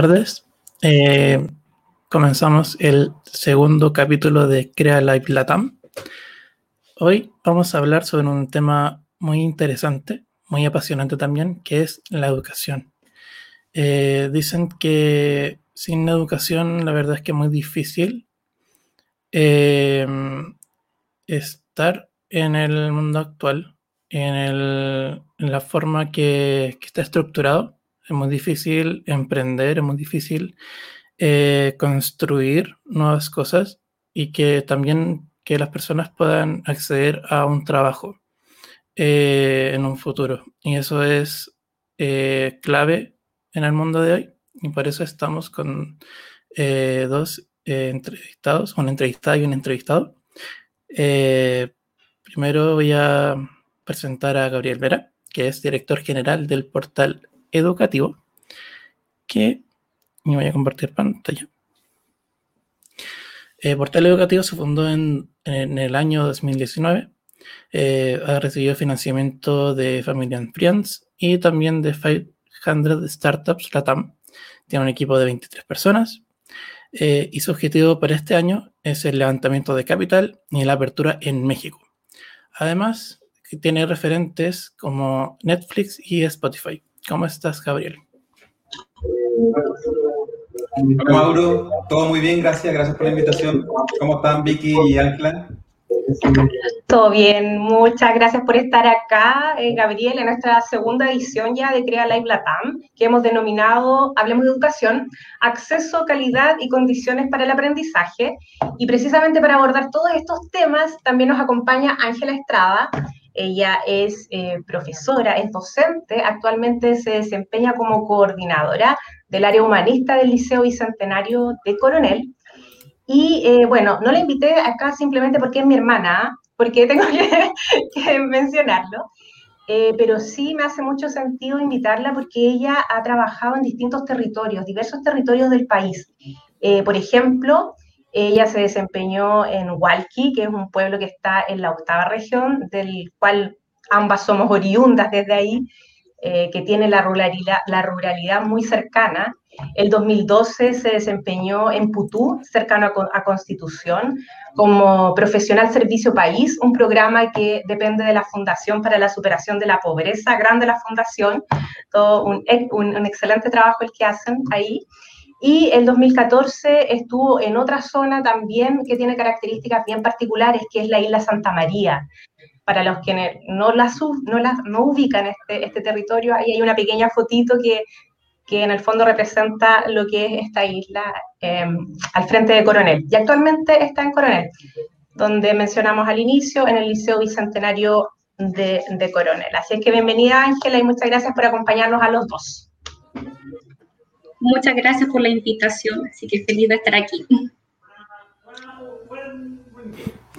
tardes. Eh, comenzamos el segundo capítulo de Crea Live Latam. Hoy vamos a hablar sobre un tema muy interesante, muy apasionante también, que es la educación. Eh, dicen que sin educación la verdad es que es muy difícil eh, estar en el mundo actual, en, la forma que, está estructurado. Es muy difícil emprender, es muy difícil eh, construir nuevas cosas y que también que las personas puedan acceder a un trabajo eh, en un futuro. Y eso es eh, clave en el mundo de hoy. Y por eso estamos con dos entrevistados, una entrevistada y un entrevistado. primero voy a presentar a Gabriel Vera, que es director general del portal educativo, que me voy a compartir pantalla. El portal educativo se fundó en, el año 2019. Eh, ha recibido financiamiento de Family and Friends y también de 500 Startups Latam. Tiene un equipo de 23 personas. Eh, y su objetivo para este año es el levantamiento de capital y la apertura en México. Además, tiene referentes como Netflix y Spotify. ¿Cómo estás, Gabriel? Hola, Mauro. Todo muy bien, gracias. Gracias por la invitación. ¿Cómo están Vicky y Ancla? Todo bien, muchas gracias por estar acá, eh, Gabriel, en nuestra segunda edición ya de Crea Live Latam, que hemos denominado Hablemos de Educación, Acceso, Calidad y Condiciones para el Aprendizaje. Y precisamente para abordar todos estos temas también nos acompaña Ángela Estrada, ella es eh, profesora, es docente, actualmente se desempeña como coordinadora del área humanista del Liceo Bicentenario de Coronel. Y eh, bueno, no la invité acá simplemente porque es mi hermana, porque tengo que, mencionarlo, eh, pero sí me hace mucho sentido invitarla porque ella ha trabajado en distintos territorios, diversos territorios del país. por ejemplo, ella se desempeñó en Hualqui, que es un pueblo que está en la octava región, del cual ambas somos oriundas desde ahí, eh, que tiene la ruralidad, la ruralidad muy cercana. El 2012 se desempeñó en Putú, cercano a, Constitución, como profesional Servicio País, un programa que depende de la Fundación para la Superación de la Pobreza, grande la Fundación, todo un, un excelente trabajo el que hacen ahí. Y el 2014 estuvo en otra zona también que tiene características bien particulares, que es la isla Santa María. Para los que no, la, no, la, no ubican este, este territorio, ahí hay una pequeña fotito que, que en el fondo representa lo que es esta isla em, al frente de Coronel. Y actualmente está en Coronel, donde mencionamos al inicio, en el Liceo Bicentenario de, de Coronel. Así es que bienvenida Ángela y muchas gracias por acompañarnos a los dos. Muchas gracias por la invitación, así que feliz de estar aquí.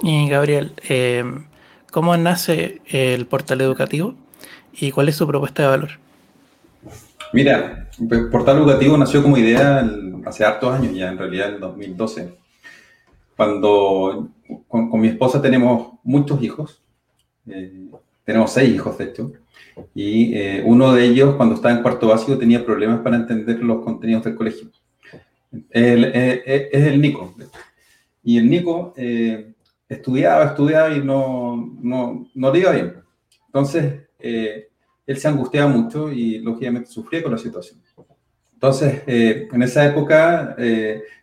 Y Gabriel, eh, ¿cómo nace el portal educativo y cuál es su propuesta de valor? Mira, el portal educativo nació como idea hace hartos años ya, en realidad en 2012, cuando con, mi esposa tenemos muchos hijos, eh, tenemos seis hijos de hecho, y eh, uno de ellos, cuando estaba en cuarto básico, tenía problemas para entender los contenidos del colegio. Eh, eh, es el Nico. Y el Nico estudiaba, estudiaba y no, no, no le iba bien. Entonces, él se angustiaba mucho y lógicamente sufría con la situación. Entonces, en esa época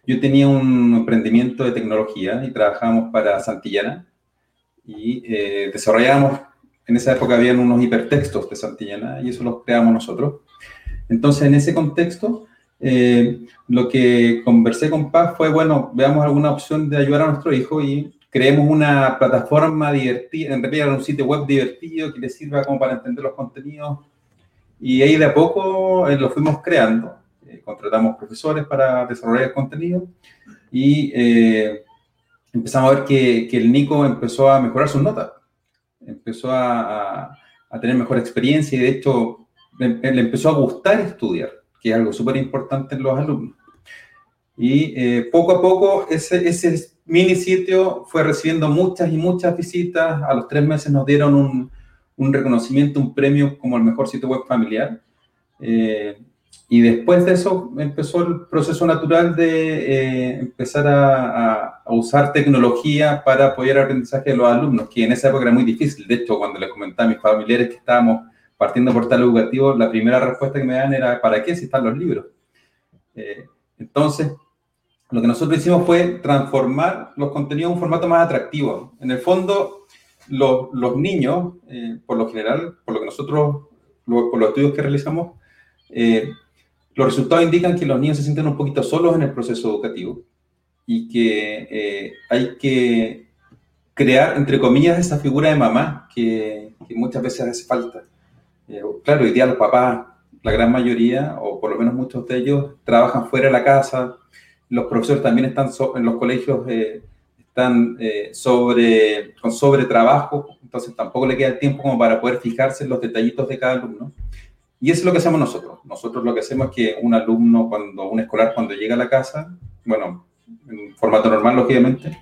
yo tenía un emprendimiento de tecnología y trabajábamos para Santillana y desarrollábamos en esa época habían unos hipertextos de Santillana y eso los creamos nosotros. Entonces, en ese contexto, eh, lo que conversé con Paz fue, bueno, veamos alguna opción de ayudar a nuestro hijo y creemos una plataforma divertida, en realidad un sitio web divertido que le sirva como para entender los contenidos. Y ahí de a poco eh, lo fuimos creando. Eh, contratamos profesores para desarrollar el contenido y empezamos a ver que, que el Nico empezó a mejorar sus notas empezó a, tener mejor experiencia y de hecho le, empezó a gustar estudiar, que es algo súper importante en los alumnos. Y eh, poco a poco ese, ese mini sitio fue recibiendo muchas y muchas visitas. A los tres meses nos dieron un, un reconocimiento, un premio como el mejor sitio web familiar. Eh, y después de eso empezó el proceso natural de eh, empezar a, usar tecnología para apoyar el aprendizaje de los alumnos, que en esa época era muy difícil. De hecho, cuando les comentaba a mis familiares que estábamos partiendo por tal educativo, la primera respuesta que me dan era, ¿para qué si están los libros? Eh, entonces, lo que nosotros hicimos fue transformar los contenidos en un formato más atractivo. En el fondo, los, los niños, eh, por lo general, por lo que nosotros, por los estudios que realizamos, los resultados indican que los niños se sienten un poquito solos en el proceso educativo y que eh, hay que crear, entre comillas, esa figura de mamá que, muchas veces hace falta. Eh, claro, hoy día los papás, la gran mayoría, o por lo menos muchos de ellos, trabajan fuera de la casa. Los profesores también están en los colegios, eh, están sobre, con sobretrabajo, entonces tampoco le queda tiempo como para poder fijarse en los detallitos de cada alumno. Y es lo que hacemos nosotros. Nosotros lo que hacemos es que un alumno, cuando un escolar, cuando llega a la casa, bueno, en formato normal, lógicamente,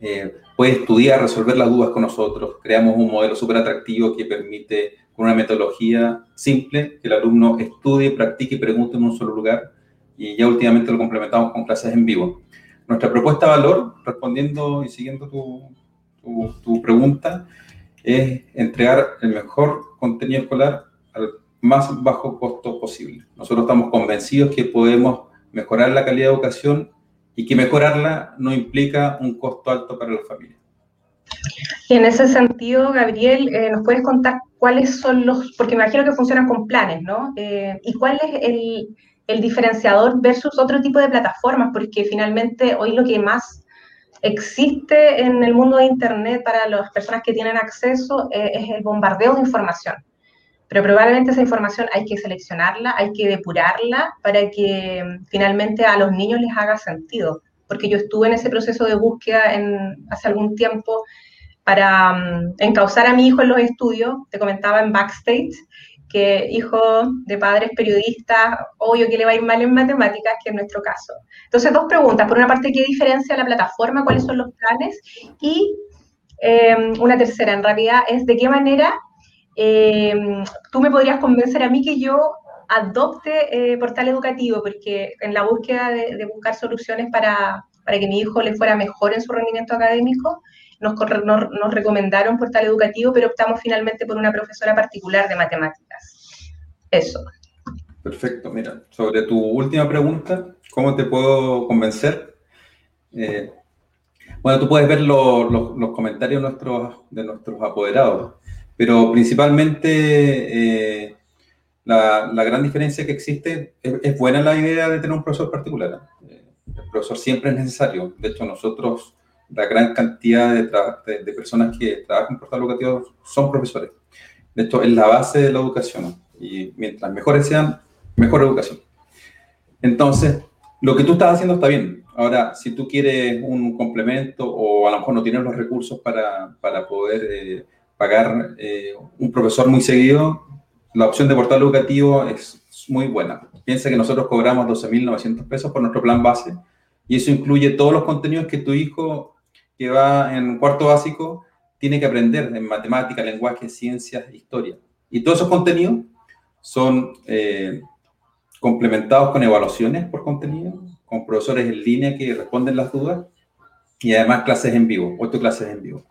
eh, puede estudiar, resolver las dudas con nosotros. Creamos un modelo súper atractivo que permite, con una metodología simple, que el alumno estudie, practique y pregunte en un solo lugar. Y ya últimamente lo complementamos con clases en vivo. Nuestra propuesta de valor, respondiendo y siguiendo tu, tu, tu pregunta, es entregar el mejor contenido escolar al más bajo costo posible. Nosotros estamos convencidos que podemos mejorar la calidad de educación y que mejorarla no implica un costo alto para la familia. Y en ese sentido, Gabriel, eh, ¿nos puedes contar cuáles son los, porque me imagino que funcionan con planes, ¿no? Eh, ¿Y cuál es el, el, diferenciador versus otro tipo de plataformas? Porque finalmente hoy lo que más existe en el mundo de Internet para las personas que tienen acceso eh, es el bombardeo de información. Pero probablemente esa información hay que seleccionarla, hay que depurarla para que mm, finalmente a los niños les haga sentido. Porque yo estuve en ese proceso de búsqueda hace algún tiempo para um, encauzar a mi hijo en los estudios. Te comentaba en Backstage que hijo de padres periodistas, obvio que le va a ir mal en matemáticas, que es nuestro caso. Entonces, dos preguntas. Por una parte, ¿qué diferencia la plataforma? ¿Cuáles son los planes? Y eh, una tercera, en realidad, es de qué manera eh, tú me podrías convencer a mí que yo adopte eh, portal educativo, porque en la búsqueda de, buscar soluciones para, para, que mi hijo le fuera mejor en su rendimiento académico, nos, nos, recomendaron portal educativo, pero optamos finalmente por una profesora particular de matemáticas. Eso. Perfecto, mira, sobre tu última pregunta, ¿cómo te puedo convencer? Eh, bueno, tú puedes ver los, los comentarios nuestros, de nuestros apoderados. Pero principalmente eh, la, la, gran diferencia que existe es, buena la idea de tener un profesor particular. el profesor siempre es necesario. De hecho, nosotros, la gran cantidad de, de, personas que trabajan en portal educativo son profesores. De hecho, es la base de la educación. Y mientras mejores sean, mejor educación. Entonces, lo que tú estás haciendo está bien. Ahora, si tú quieres un complemento o a lo mejor no tienes los recursos para, para poder eh, pagar eh, un profesor muy seguido, la opción de portal educativo es muy buena. Piensa que nosotros cobramos 12.900 pesos por nuestro plan base y eso incluye todos los contenidos que tu hijo que va en cuarto básico tiene que aprender en matemática, lenguaje, ciencias, historia. Y todos esos contenidos son eh, complementados con evaluaciones por contenido, con profesores en línea que responden las dudas y además clases en vivo, ocho clases en vivo.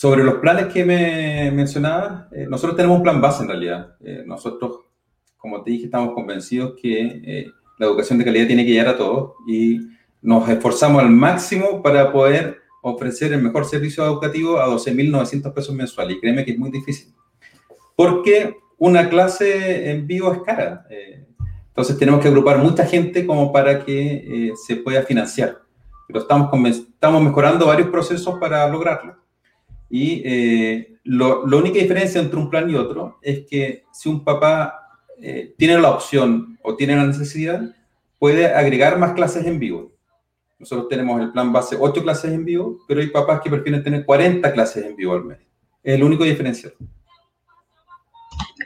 Sobre los planes que me mencionaba, eh, nosotros tenemos un plan base en realidad. Eh, nosotros, como te dije, estamos convencidos que eh, la educación de calidad tiene que llegar a todos y nos esforzamos al máximo para poder ofrecer el mejor servicio educativo a 12.900 pesos mensuales. Y créeme que es muy difícil. Porque una clase en vivo es cara. entonces tenemos que agrupar mucha gente como para que se pueda financiar. Pero estamos, estamos mejorando varios procesos para lograrlo. Y eh, lo, la única diferencia entre un plan y otro es que si un papá eh, tiene la opción o tiene la necesidad, puede agregar más clases en vivo. Nosotros tenemos el plan base 8 clases en vivo, pero hay papás que prefieren tener 40 clases en vivo al mes. Es el único diferencial.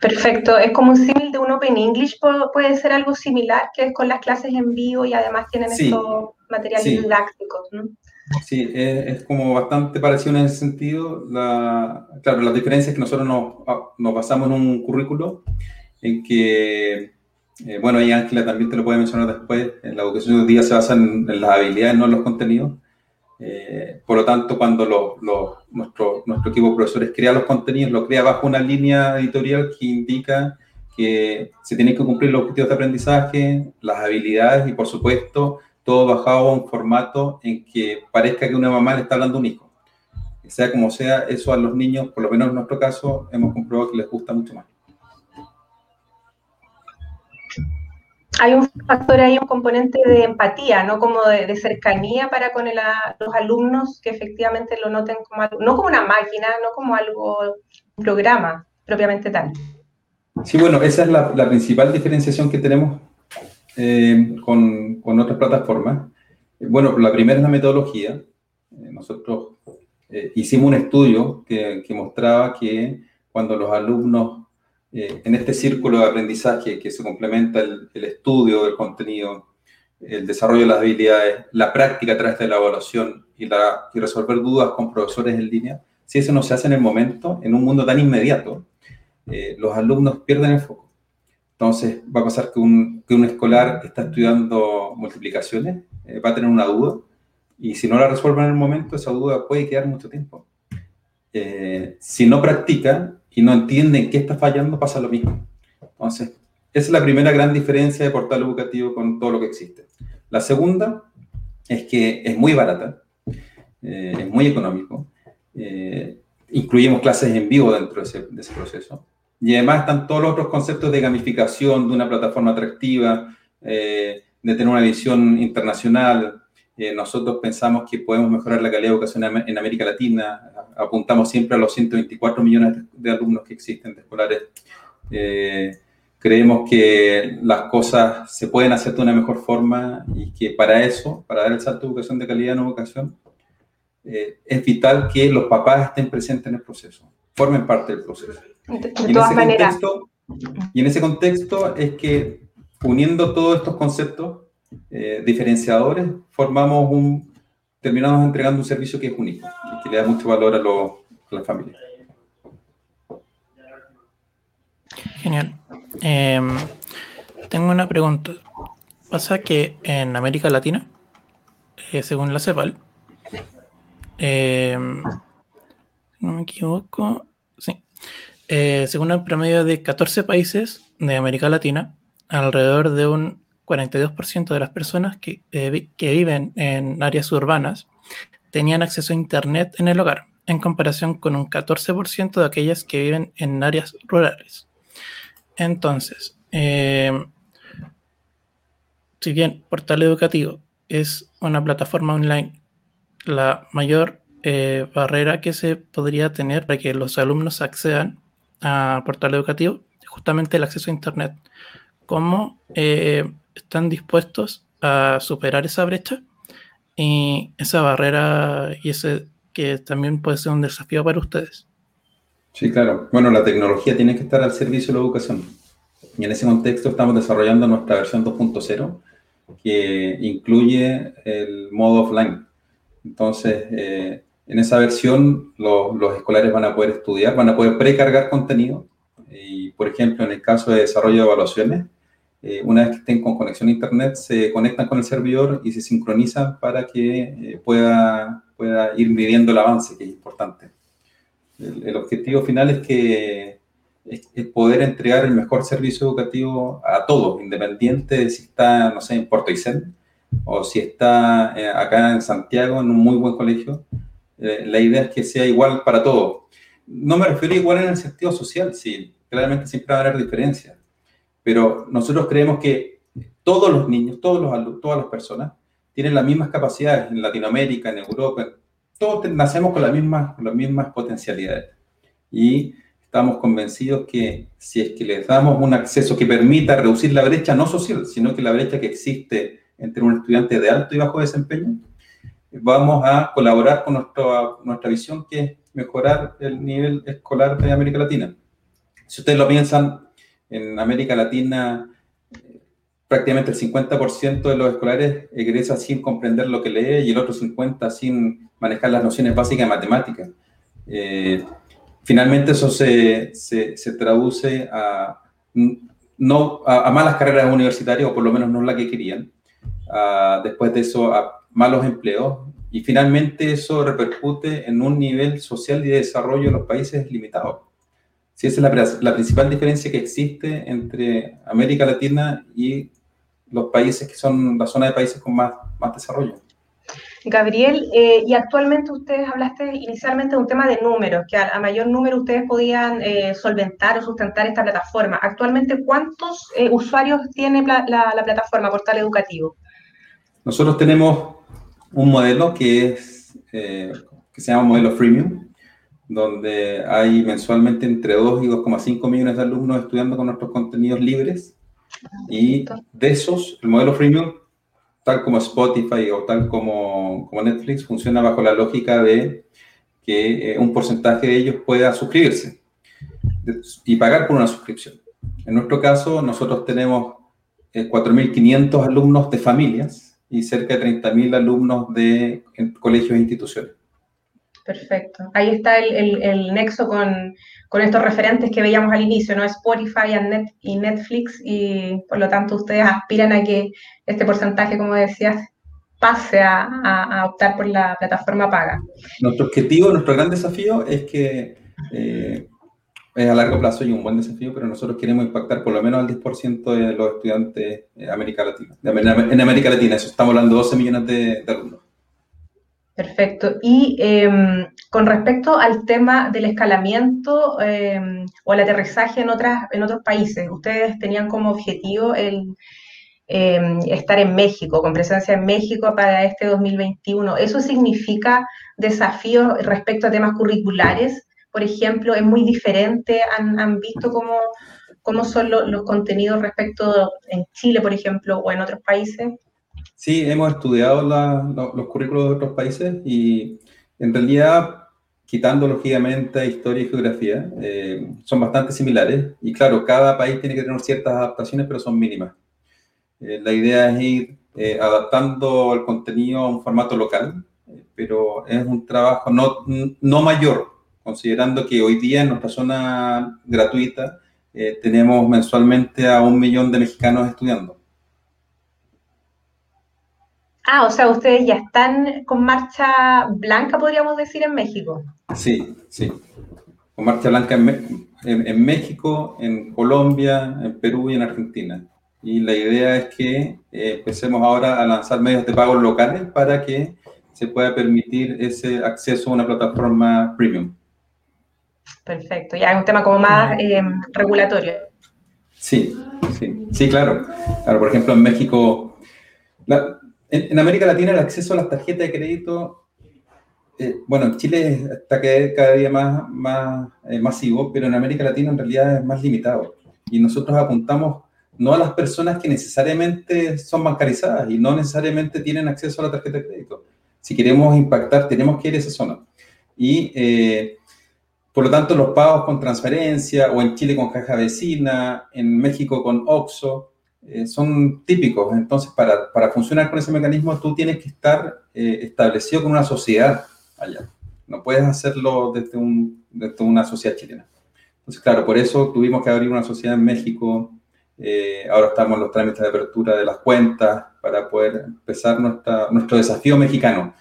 Perfecto, es como un símil de un Open English, puede ser algo similar, que es con las clases en vivo y además tienen estos materiales didácticos, ¿no? Sí, es, como bastante parecido en ese sentido. La, claro, la diferencia es que nosotros nos, ah, nos basamos en un currículo en que Eh, bueno, ahí Ángela también te lo puede mencionar después. En la educación hoy día se basa en, las habilidades, no en los contenidos. Eh, por lo tanto, cuando nuestro, nuestro equipo de profesores crea los contenidos, lo crea bajo una línea editorial que indica que se tienen que cumplir los objetivos de aprendizaje, las habilidades y, por supuesto, todo bajado a un formato en que parezca que una mamá le está hablando a un hijo. Sea como sea, eso a los niños, por lo menos en nuestro caso, hemos comprobado que les gusta mucho más. hay un factor ahí, un componente de empatía, no como de, cercanía para con los alumnos que efectivamente lo noten como algo, no como una máquina, no como algo, un programa propiamente tal. Sí, bueno, esa es la, principal diferenciación que tenemos eh, con, con, otras plataformas. Bueno, la primera es la metodología. Eh, nosotros eh, hicimos un estudio que, que mostraba que cuando los alumnos eh, en este círculo de aprendizaje que se complementa el, estudio del contenido, el desarrollo de las habilidades, la práctica a través de la evaluación y, la, y resolver dudas con profesores en línea, si eso no se hace en el momento, en un mundo tan inmediato, eh, los alumnos pierden el foco. Entonces va a pasar que un, que un escolar está estudiando multiplicaciones, eh, va a tener una duda, y si no la resuelve en el momento, esa duda puede quedar mucho tiempo. si no practica, y no entienden qué está fallando, pasa lo mismo. Entonces, esa es la primera gran diferencia de portal educativo con todo lo que existe. La segunda es que es muy barata, eh, es muy económico, eh, incluimos clases en vivo dentro de ese, de ese, proceso. Y además están todos los otros conceptos de gamificación, de una plataforma atractiva, eh, de tener una visión internacional, eh, nosotros pensamos que podemos mejorar la calidad de educación en América Latina. Apuntamos siempre a los 124 millones de alumnos que existen de escolares. Eh, creemos que las cosas se pueden hacer de una mejor forma y que para eso, para dar el salto de educación de calidad en educación, es vital que los papás estén presentes en el proceso, formen parte del proceso. De, todas maneras. y en ese contexto es que uniendo todos estos conceptos, eh, diferenciadores, formamos un, terminamos entregando un servicio que es único y que le da mucho valor a, lo, a la familia. Genial. Em, tengo una pregunta. Pasa que en América Latina, eh, según la CEPAL, em, no me equivoco, eh, según el promedio de 14 países de América Latina, alrededor de un 42% de las personas que, eh, que viven en áreas urbanas tenían acceso a Internet en el hogar, en comparación con un 14% de aquellas que viven en áreas rurales. Entonces, eh, si bien Portal Educativo es una plataforma online, la mayor barrera que se podría tener para que los alumnos accedan a Portal Educativo es justamente el acceso a Internet. ¿Cómo están dispuestos a superar esa brecha y esa barrera y ese que también puede ser un desafío para ustedes. Sí, claro. Bueno, la tecnología tiene que estar al servicio de la educación. Y en ese contexto estamos desarrollando nuestra versión 2.0, que incluye el modo offline. Entonces, eh, en esa versión los, los, escolares van a poder estudiar, van a poder precargar contenido. Y, por ejemplo, en el caso de desarrollo de evaluaciones, eh, una vez que estén con conexión a Internet, se conectan con el servidor y se sincronizan para que eh, pueda, pueda ir midiendo el avance, que es importante. El, objetivo final es que es, poder entregar el mejor servicio educativo a todos, independiente de si está, no sé, en Puerto Aysén o si está eh, acá en Santiago en un muy buen colegio. La idea es que sea igual para todos. No me refiero igual en el sentido social, sí, claramente siempre va a haber diferencias pero nosotros creemos que todos los niños, todos los todas las personas tienen las mismas capacidades en Latinoamérica, en Europa, todos nacemos con las mismas, las mismas potencialidades. Y estamos convencidos que si es que les damos un acceso que permita reducir la brecha no social, sino que la brecha que existe entre un estudiante de alto y bajo desempeño, vamos a colaborar con nuestra, nuestra visión que es mejorar el nivel escolar de América Latina. Si ustedes lo piensan, en América Latina prácticamente el 50% de los escolares egresa sin comprender lo que lee y el otro 50% sin manejar las nociones básicas de matemáticas. Eh, finalmente eso se, se, traduce a no a, malas carreras universitarias, o por lo menos no la que querían. después de eso, a malos empleos. Y finalmente eso repercute en un nivel social y de desarrollo de los países limitado. Sí, esa es la, principal diferencia que existe entre América Latina y los países que son la zona de países con más, más desarrollo. Gabriel, eh, y actualmente ustedes hablaste inicialmente de un tema de números, que a, mayor número ustedes podían eh, solventar o sustentar esta plataforma. Actualmente, ¿cuántos eh, usuarios tiene la, la, plataforma Portal Educativo? Nosotros tenemos un modelo que, es, que se llama modelo freemium, donde hay mensualmente entre 2 y 2,5 millones de alumnos estudiando con nuestros contenidos libres. Y de esos, el modelo freemium tal como Spotify o tal como, como Netflix, funciona bajo la lógica de que eh, un porcentaje de ellos pueda suscribirse y pagar por una suscripción. En nuestro caso, nosotros tenemos 4.500 eh, alumnos de familias y cerca de 30.000 alumnos de colegios e instituciones. Perfecto. Ahí está el, el, nexo con, con, estos referentes que veíamos al inicio, ¿no? Spotify y Netflix, y por lo tanto ustedes aspiran a que este porcentaje, como decías, pase a, a, optar por la plataforma paga. Nuestro objetivo, nuestro gran desafío es que eh, es a largo plazo y un buen desafío, pero nosotros queremos impactar por lo menos al 10% de los estudiantes de América Latina. En América Latina, eso estamos hablando de 12 millones de alumnos. Perfecto. Y em, con respecto al tema del escalamiento em, o el aterrizaje en, otras, en otros países, ustedes tenían como objetivo el em, estar en México, con presencia en México para este 2021. ¿Eso significa desafíos respecto a temas curriculares? Por ejemplo, ¿es muy diferente? ¿Han, visto cómo, cómo son los contenidos respecto en Chile, por ejemplo, o en otros países? Sí, hemos estudiado los currículos de otros países y en realidad, quitando lógicamente historia y geografía, eh, son bastante similares. Y claro, cada país tiene que tener ciertas adaptaciones, pero son mínimas. Eh, la idea es ir eh, adaptando el contenido a un formato local, pero es un trabajo no, no mayor, considerando que hoy día en nuestra zona gratuita tenemos mensualmente a un millón de mexicanos estudiando. Ah, o sea, ustedes ya están con marcha blanca, podríamos decir, en México. Sí, sí. Con marcha blanca en, México, en Colombia, en Perú y en Argentina. Y la idea es que eh, empecemos ahora a lanzar medios de pago locales para que se pueda permitir ese acceso a una plataforma premium. Perfecto, ya es un tema como más eh, regulatorio. Sí, sí, sí, claro. claro. Por ejemplo, en México, la, en, América Latina el acceso a las tarjetas de crédito, eh, bueno, en Chile está cada día más, más eh, masivo, pero en América Latina en realidad es más limitado. Y nosotros apuntamos no a las personas que necesariamente son bancarizadas y no necesariamente tienen acceso a la tarjeta de crédito. Si queremos impactar, tenemos que ir a esa zona. Y eh, por lo tanto, los pagos con transferencia o en Chile con caja vecina, en México con OXO, eh, son típicos. Entonces, para, para, funcionar con ese mecanismo, tú tienes que estar eh, establecido con una sociedad allá. No puedes hacerlo desde, un, desde, una sociedad chilena. Entonces, claro, por eso tuvimos que abrir una sociedad en México. Eh, ahora estamos en los trámites de apertura de las cuentas para poder empezar nuestra, nuestro desafío mexicano.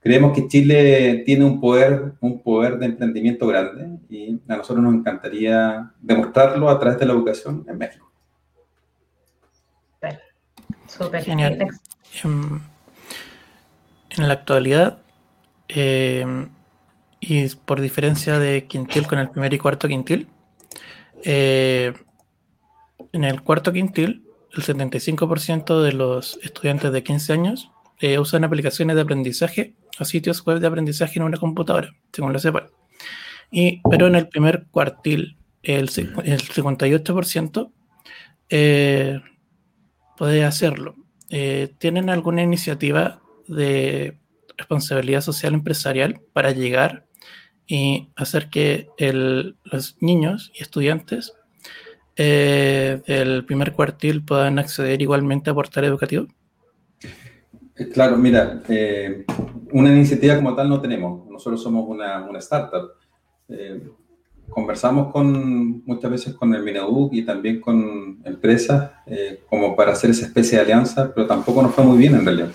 Creemos que Chile tiene un poder, un poder de emprendimiento grande y a nosotros nos encantaría demostrarlo a través de la educación en México. Genial. En, la actualidad, em, y por diferencia de quintil con el primer y cuarto quintil, eh, en el cuarto quintil, el 75% de los estudiantes de 15 años eh, usan aplicaciones de aprendizaje o sitios web de aprendizaje en una computadora, según lo sepan. Y, pero en el primer cuartil, el, el 58% eh, puede hacerlo. Eh, ¿Tienen alguna iniciativa de responsabilidad social empresarial para llegar y hacer que los niños y estudiantes eh, del primer cuartil puedan acceder igualmente a portal educativo? Eh, claro, mira, una iniciativa como tal no tenemos. Nosotros somos una, startup. conversamos con, muchas veces con el Mineduc y también con empresas eh, como para hacer esa especie de alianza, pero tampoco nos fue muy bien en realidad.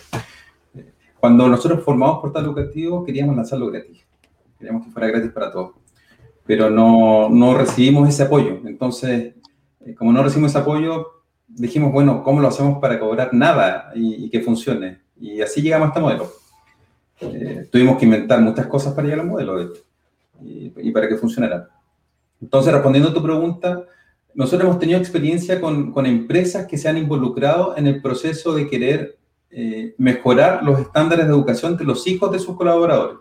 Cuando nosotros formamos Portal Educativo queríamos lanzarlo gratis, queríamos que fuera gratis para todos, pero no, no recibimos ese apoyo. Entonces, eh, como no recibimos ese apoyo, dijimos, bueno, ¿cómo lo hacemos para cobrar nada y, que funcione? Y así llegamos a este modelo. Eh, tuvimos que inventar muchas cosas para llegar al modelo y, y para que funcionara. Entonces, respondiendo a tu pregunta, nosotros hemos tenido experiencia con, con, empresas que se han involucrado en el proceso de querer eh, mejorar los estándares de educación de los hijos de sus colaboradores.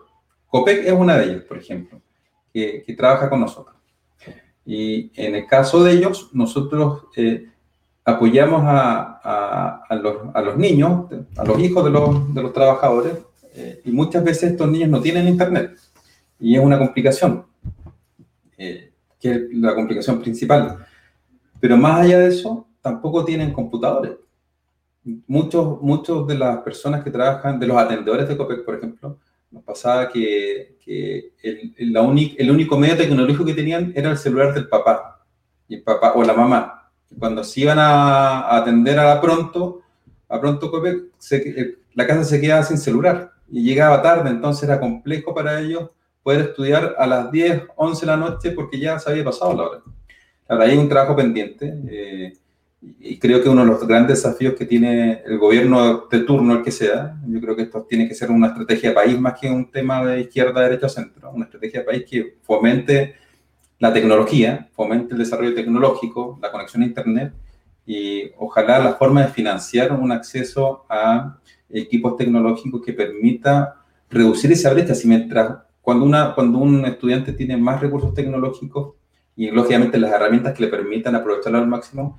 COPEC es una de ellas, por ejemplo, que, que trabaja con nosotros. Y en el caso de ellos, nosotros eh, apoyamos a, a, a, los, a, los, niños, a los hijos de los, de los trabajadores, eh, y muchas veces estos niños no tienen internet, y es una complicación. Eh, que es la complicación principal. Pero más allá de eso, tampoco tienen computadores. Muchos, muchos de las personas que trabajan, de los atendedores de COPEC, por ejemplo, nos pasaba que, que el, la el único medio tecnológico que tenían era el celular del papá, y el papá o la mamá. Cuando se iban a, atender a la pronto, a pronto se, la casa se quedaba sin celular y llegaba tarde, entonces era complejo para ellos poder estudiar a las 10, 11 de la noche porque ya se había pasado la hora. Ahora, hay un trabajo pendiente eh, y creo que uno de los grandes desafíos que tiene el gobierno de turno, el que sea, yo creo que esto tiene que ser una estrategia de país más que un tema de izquierda, derecha centro, una estrategia de país que fomente la tecnología, fomente el desarrollo tecnológico, la conexión a Internet y ojalá la forma de financiar un acceso a equipos tecnológicos que permita reducir esa brecha. Si mientras cuando, una, cuando un estudiante tiene más recursos tecnológicos y lógicamente las herramientas que le permitan aprovecharlo al máximo,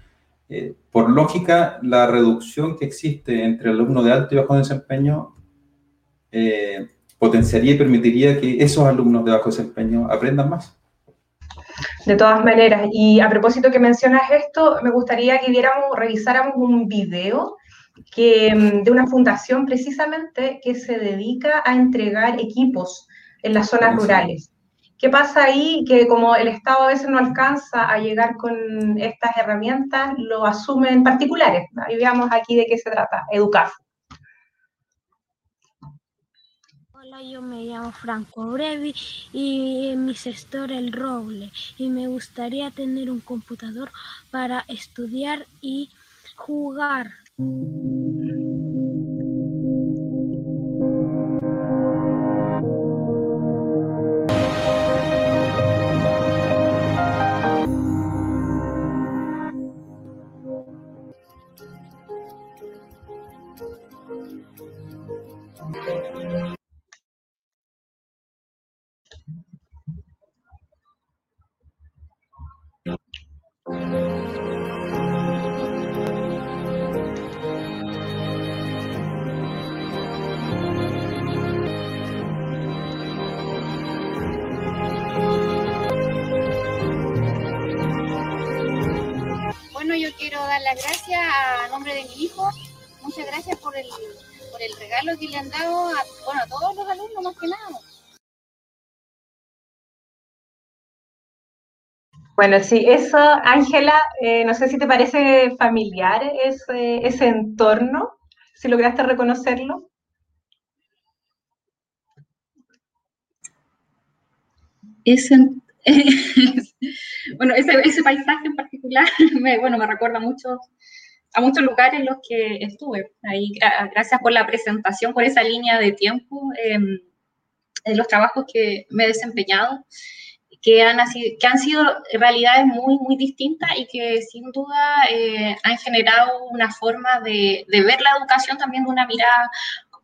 eh, por lógica, la reducción que existe entre el alumno de alto y bajo desempeño eh, potenciaría y permitiría que esos alumnos de bajo desempeño aprendan más. De todas maneras, y a propósito que mencionas esto, me gustaría que viéramos, revisáramos un video que, mm, de una fundación precisamente que se dedica a entregar equipos en las zonas rurales. ¿Qué pasa ahí? Que como el Estado a veces no alcanza a llegar con estas herramientas, lo asumen particulares. Y veamos aquí de qué se trata, educar. Yo me llamo Franco Brevi y mi sector el Roble y me gustaría tener un computador para estudiar y jugar. Bueno, sí, eso, Ángela, eh, no sé si te parece familiar ese, entorno, si lograste reconocerlo. Ese, bueno, ese, paisaje en particular, me, bueno, me recuerda mucho a muchos lugares en los que estuve. Ahí, gracias por la presentación, por esa línea de tiempo de los trabajos que me he desempeñado, que han, que han sido realidades muy, muy distintas y que sin duda eh, han generado una forma de, de, ver la educación también de una mirada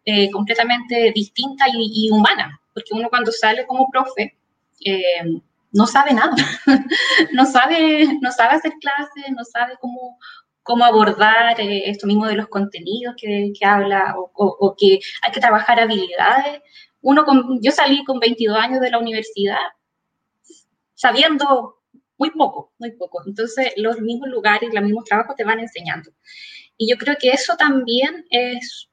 eh, completamente distinta y, y, humana, porque uno cuando sale como profe, eh, no sabe nada, no, sabe, no sabe hacer clases, no sabe cómo, cómo abordar eh, esto mismo de los contenidos que, que habla o, o, o, que hay que trabajar habilidades. Uno con, yo salí con 22 años de la universidad sabiendo muy poco, muy poco. Entonces, los mismos lugares, los mismos trabajos te van enseñando. Y yo creo que eso también es,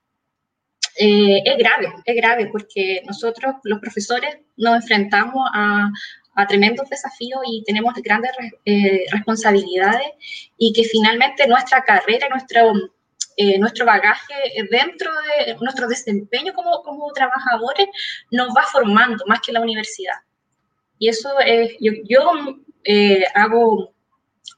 eh, es grave, es grave, porque nosotros, los profesores, nos enfrentamos a, a tremendos desafíos y tenemos grandes eh, responsabilidades y que finalmente nuestra carrera, nuestro, eh, nuestro bagaje dentro de nuestro desempeño como, como trabajadores nos va formando más que la universidad. Y eso es, yo, yo eh, hago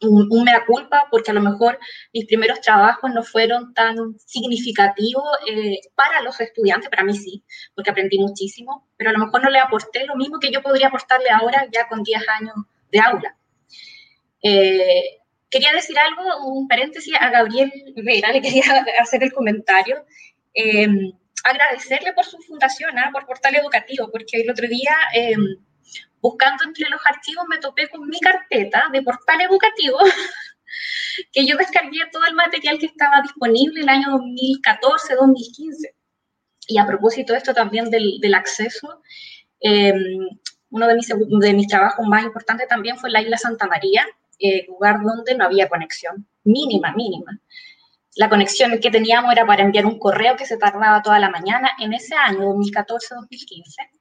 un, mea culpa porque a lo mejor mis primeros trabajos no fueron tan significativos eh, para los estudiantes, para mí sí, porque aprendí muchísimo, pero a lo mejor no le aporté lo mismo que yo podría aportarle ahora ya con 10 años de aula. Eh, quería decir algo, un paréntesis a Gabriel Vera, le quería hacer el comentario. agradecerle por su fundación, ¿ah? por Portal Educativo, porque el otro día buscando entre los archivos me topé con mi carpeta de portal educativo, que yo descargué todo el material que estaba disponible el año 2014, 2015. Y a propósito de esto también del, acceso, em, uno de mis, de mis trabajos más importantes también fue la isla Santa María, eh, lugar donde no había conexión, mínima, mínima. La conexión que teníamos era para enviar un correo que se tardaba toda la mañana en ese año, 2014-2015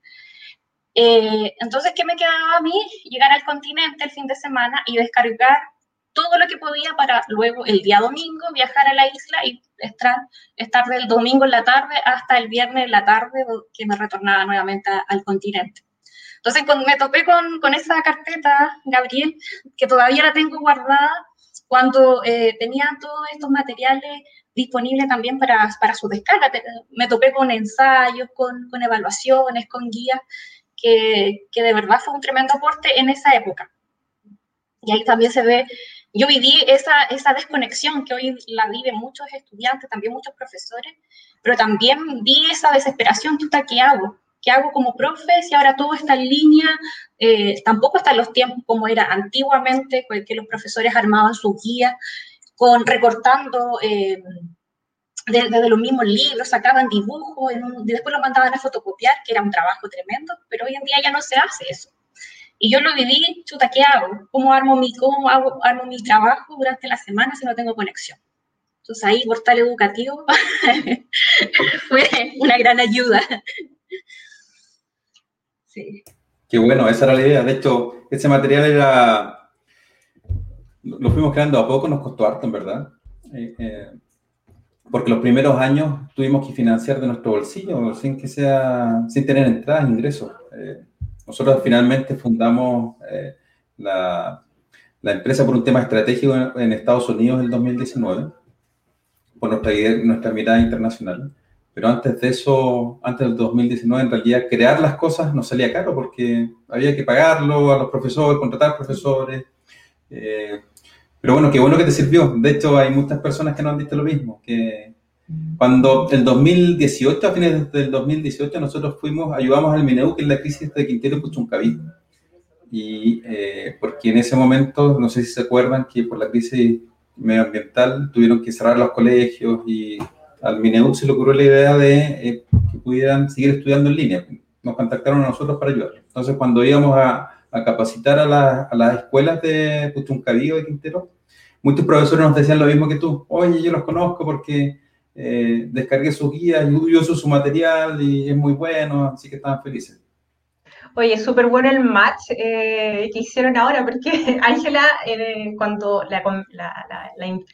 eh, entonces, ¿qué me quedaba a mí? Llegar al continente el fin de semana y descargar todo lo que podía para luego el día domingo viajar a la isla y estar, estar del domingo en la tarde hasta el viernes en la tarde que me retornaba nuevamente al continente. Entonces cuando me topé con, con, esa carpeta, Gabriel, que todavía la tengo guardada, cuando eh, tenía todos estos materiales disponibles también para, para su descarga. Me topé con ensayos, con, con evaluaciones, con guías, que, de verdad fue un tremendo aporte en esa época. Y ahí también se ve, yo viví esa, esa desconexión que hoy la viven muchos estudiantes, también muchos profesores, pero también vi esa desesperación, ¿qué hago? ¿Qué hago como profe si ahora todo está en línea? Eh, tampoco están los tiempos como era antiguamente, que los profesores armaban su guía con recortando... Eh, desde los mismos libros, sacaban dibujos, y después lo mandaban a fotocopiar, que era un trabajo tremendo, pero hoy en día ya no se hace eso. Y yo lo viví, chuta, ¿qué hago? ¿Cómo armo mi, cómo hago, armo mi trabajo durante la semana si no tengo conexión? Entonces ahí Portal Educativo fue una gran ayuda. Sí. Qué bueno, esa era la idea. De hecho, ese material era... Lo fuimos creando a poco, nos costó harto, en verdad. Eh, eh, porque los primeros años tuvimos que financiar de nuestro bolsillo sin que sea, sin tener entradas, ingresos. Eh, nosotros finalmente fundamos eh, la, la, empresa por un tema estratégico en, Estados Unidos en el 2019, por nuestra, nuestra mirada internacional. Pero antes de eso, antes del 2019, en realidad crear las cosas nos salía caro porque había que pagarlo a los profesores, contratar profesores. Eh, pero bueno, qué bueno que te sirvió. De hecho, hay muchas personas que no han visto lo mismo. Que cuando el 2018, a fines del 2018, nosotros fuimos, ayudamos al Mineu, que es la crisis de Quintero Puchuncaví. Y eh, porque en ese momento, no sé si se acuerdan, que por la crisis medioambiental tuvieron que cerrar los colegios y al Mineu se le ocurrió la idea de eh, que pudieran seguir estudiando en línea. Nos contactaron a nosotros para ayudar. Entonces, cuando íbamos a a capacitar a, a las escuelas de Puchuncaví o de Quintero, muchos profesores nos decían lo mismo que tú. Oye, yo los conozco porque eh, descargué sus guías, yo uso su material y es muy bueno, así que estaban felices. Oye, súper bueno el match eh, que hicieron ahora, porque Ángela, eh, cuando la,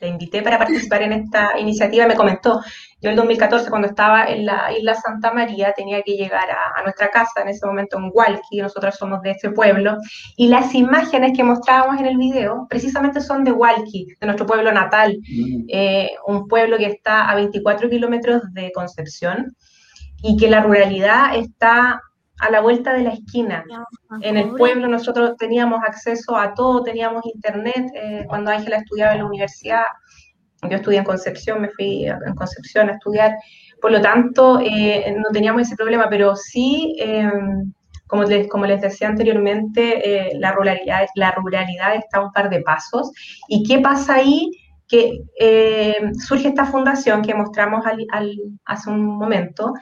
invité para participar en esta iniciativa, me comentó, yo el 2014, cuando estaba en la isla Santa María, tenía que llegar a, nuestra casa, en ese momento en Hualqui, nosotros somos de este pueblo, y las imágenes que mostrábamos en el video precisamente son de Hualqui, de nuestro pueblo natal, mm. eh, un pueblo que está a 24 kilómetros de Concepción, y que la ruralidad está a la vuelta de la esquina. En el pueblo nosotros teníamos acceso a todo, teníamos internet. Eh, cuando Ángela estudiaba en la universidad, yo estudié en Concepción, me fui a, en Concepción a estudiar. Por lo tanto, eh, no teníamos ese problema, pero sí, em, como, les, como les decía anteriormente, eh, la, ruralidad, la ruralidad está a un par de pasos. ¿Y qué pasa ahí? Que surge esta fundación que mostramos hace un momento,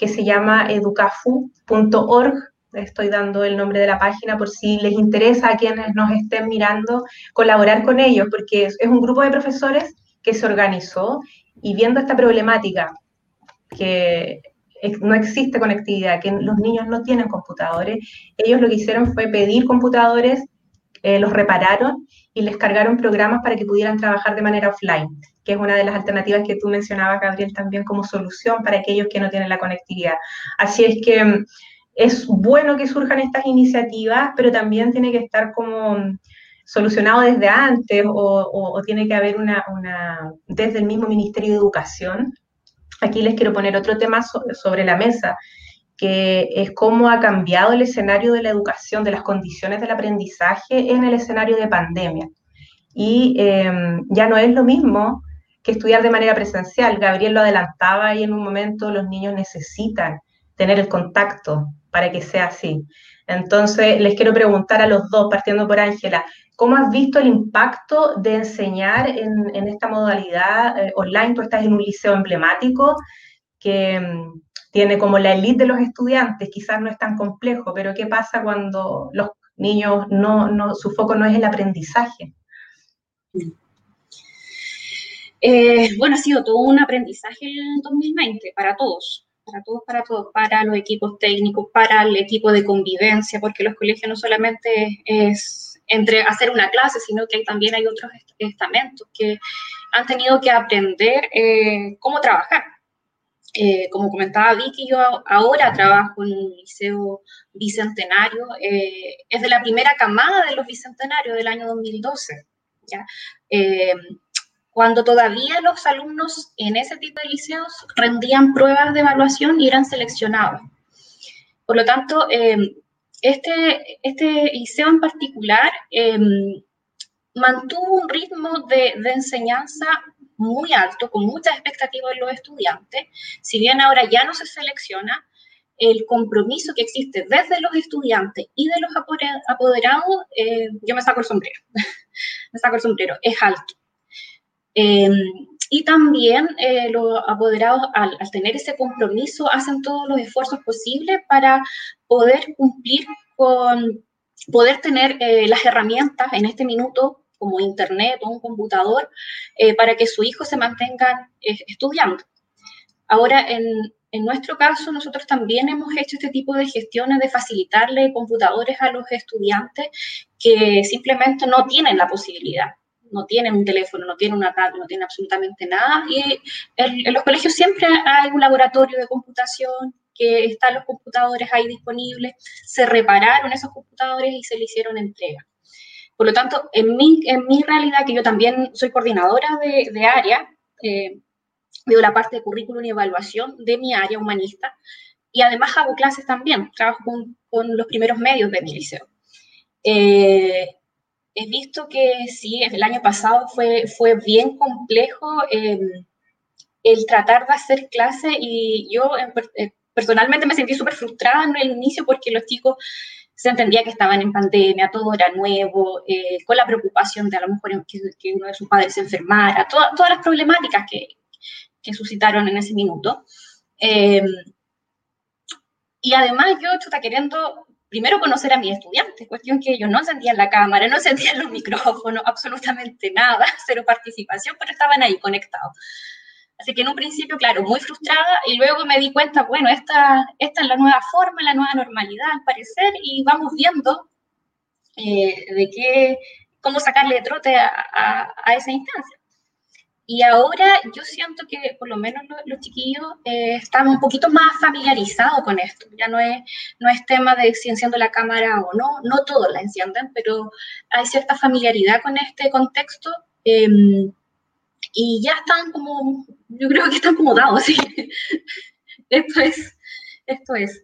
que se llama educafu.org. Estoy dando el nombre de la página por si les interesa a quienes nos estén mirando colaborar con ellos, porque es, un grupo de profesores que se organizó y viendo esta problemática que no existe conectividad, que los niños no tienen computadores. Ellos lo que hicieron fue pedir computadores, eh, los repararon y les cargaron programas para que pudieran trabajar de manera offline, que es una de las alternativas que tú mencionabas, Gabriel, también como solución para aquellos que no tienen la conectividad. Así es que mm, es bueno que surjan estas iniciativas, pero también tiene que estar como mm, solucionado desde antes o, tiene que haber una, desde el mismo Ministerio de Educación. Aquí les quiero poner otro tema sobre la mesa, que es cómo ha cambiado el escenario de la educación, de las condiciones del aprendizaje en el escenario de pandemia. Y em, ya no es lo mismo que estudiar de manera presencial. Gabriel lo adelantaba y en un momento los niños necesitan tener el contacto para que sea así. Entonces, les quiero preguntar a los dos, partiendo por Ángela, ¿cómo has visto el impacto de enseñar en, esta modalidad eh, online? Tú estás en un liceo emblemático que em, tiene como la elite de los estudiantes, quizás no es tan complejo, pero ¿qué pasa cuando los niños no, no su foco no es el aprendizaje? Eh, bueno, ha sido todo un aprendizaje en 2020 para todos, para todos, para todos, para los equipos técnicos, para el equipo de convivencia, porque los colegios no solamente es entre hacer una clase, sino que también hay otros estamentos que han tenido que aprender eh, cómo trabajar. Eh, como comentaba Vicky, yo ahora trabajo en un liceo bicentenario, eh, es de la primera camada de los bicentenarios del año 2012, eh, cuando todavía los alumnos en ese tipo de liceos rendían pruebas de evaluación y eran seleccionados. Por lo tanto, este, este liceo en particular mantuvo un ritmo de, de enseñanza muy alto, con muchas expectativas en los estudiantes. Si bien ahora ya no se selecciona, el compromiso que existe desde los estudiantes y de los apoderados, eh, yo me saco el sombrero, me saco el sombrero, es alto. Em, y también eh, los apoderados, al, tener ese compromiso, hacen todos los esfuerzos posibles para poder cumplir con, poder tener eh, las herramientas en este minuto como internet o un computador eh, para que su hijo se mantenga estudiando. Ahora, en, en, nuestro caso, nosotros también hemos hecho este tipo de gestiones de facilitarle computadores a los estudiantes que simplemente no tienen la posibilidad no tienen un teléfono, no tienen una tablet, no tienen absolutamente nada. Y en, los colegios siempre hay un laboratorio de computación que están los computadores ahí disponibles. Se repararon esos computadores y se le hicieron entrega. Por lo tanto, en mi, en mi realidad, que yo también soy coordinadora de, área, eh, veo la parte de currículum y evaluación de mi área humanista, y además hago clases también, trabajo con, con los primeros medios de mi liceo. Eh, he visto que sí, el año pasado fue, fue bien complejo eh, el tratar de hacer clases y yo personalmente me sentí súper frustrada en el inicio porque los chicos se entendía que estaban en pandemia, todo era nuevo, eh, con la preocupación de a lo mejor que, uno de sus padres se enfermara, todas las problemáticas que, que, suscitaron en ese minuto. Eh, y además yo estaba queriendo primero conocer a mis estudiantes, cuestión que ellos no encendían la cámara, no encendían los micrófonos, absolutamente nada, cero participación, pero estaban ahí conectados. Así que en un principio, claro, muy frustrada y luego me di cuenta, bueno, esta, esta es la nueva forma, la nueva normalidad al parecer y vamos viendo eh, de qué, cómo sacarle trote a, a, esa instancia. Y ahora yo siento que por lo menos los, chiquillos eh, están un poquito más familiarizados con esto. Ya no es, no es tema de si enciendo la cámara o no, no todos la encienden, pero hay cierta familiaridad con este contexto. Em, y ya están como, yo creo que están como dados, ¿sí? esto es, esto es.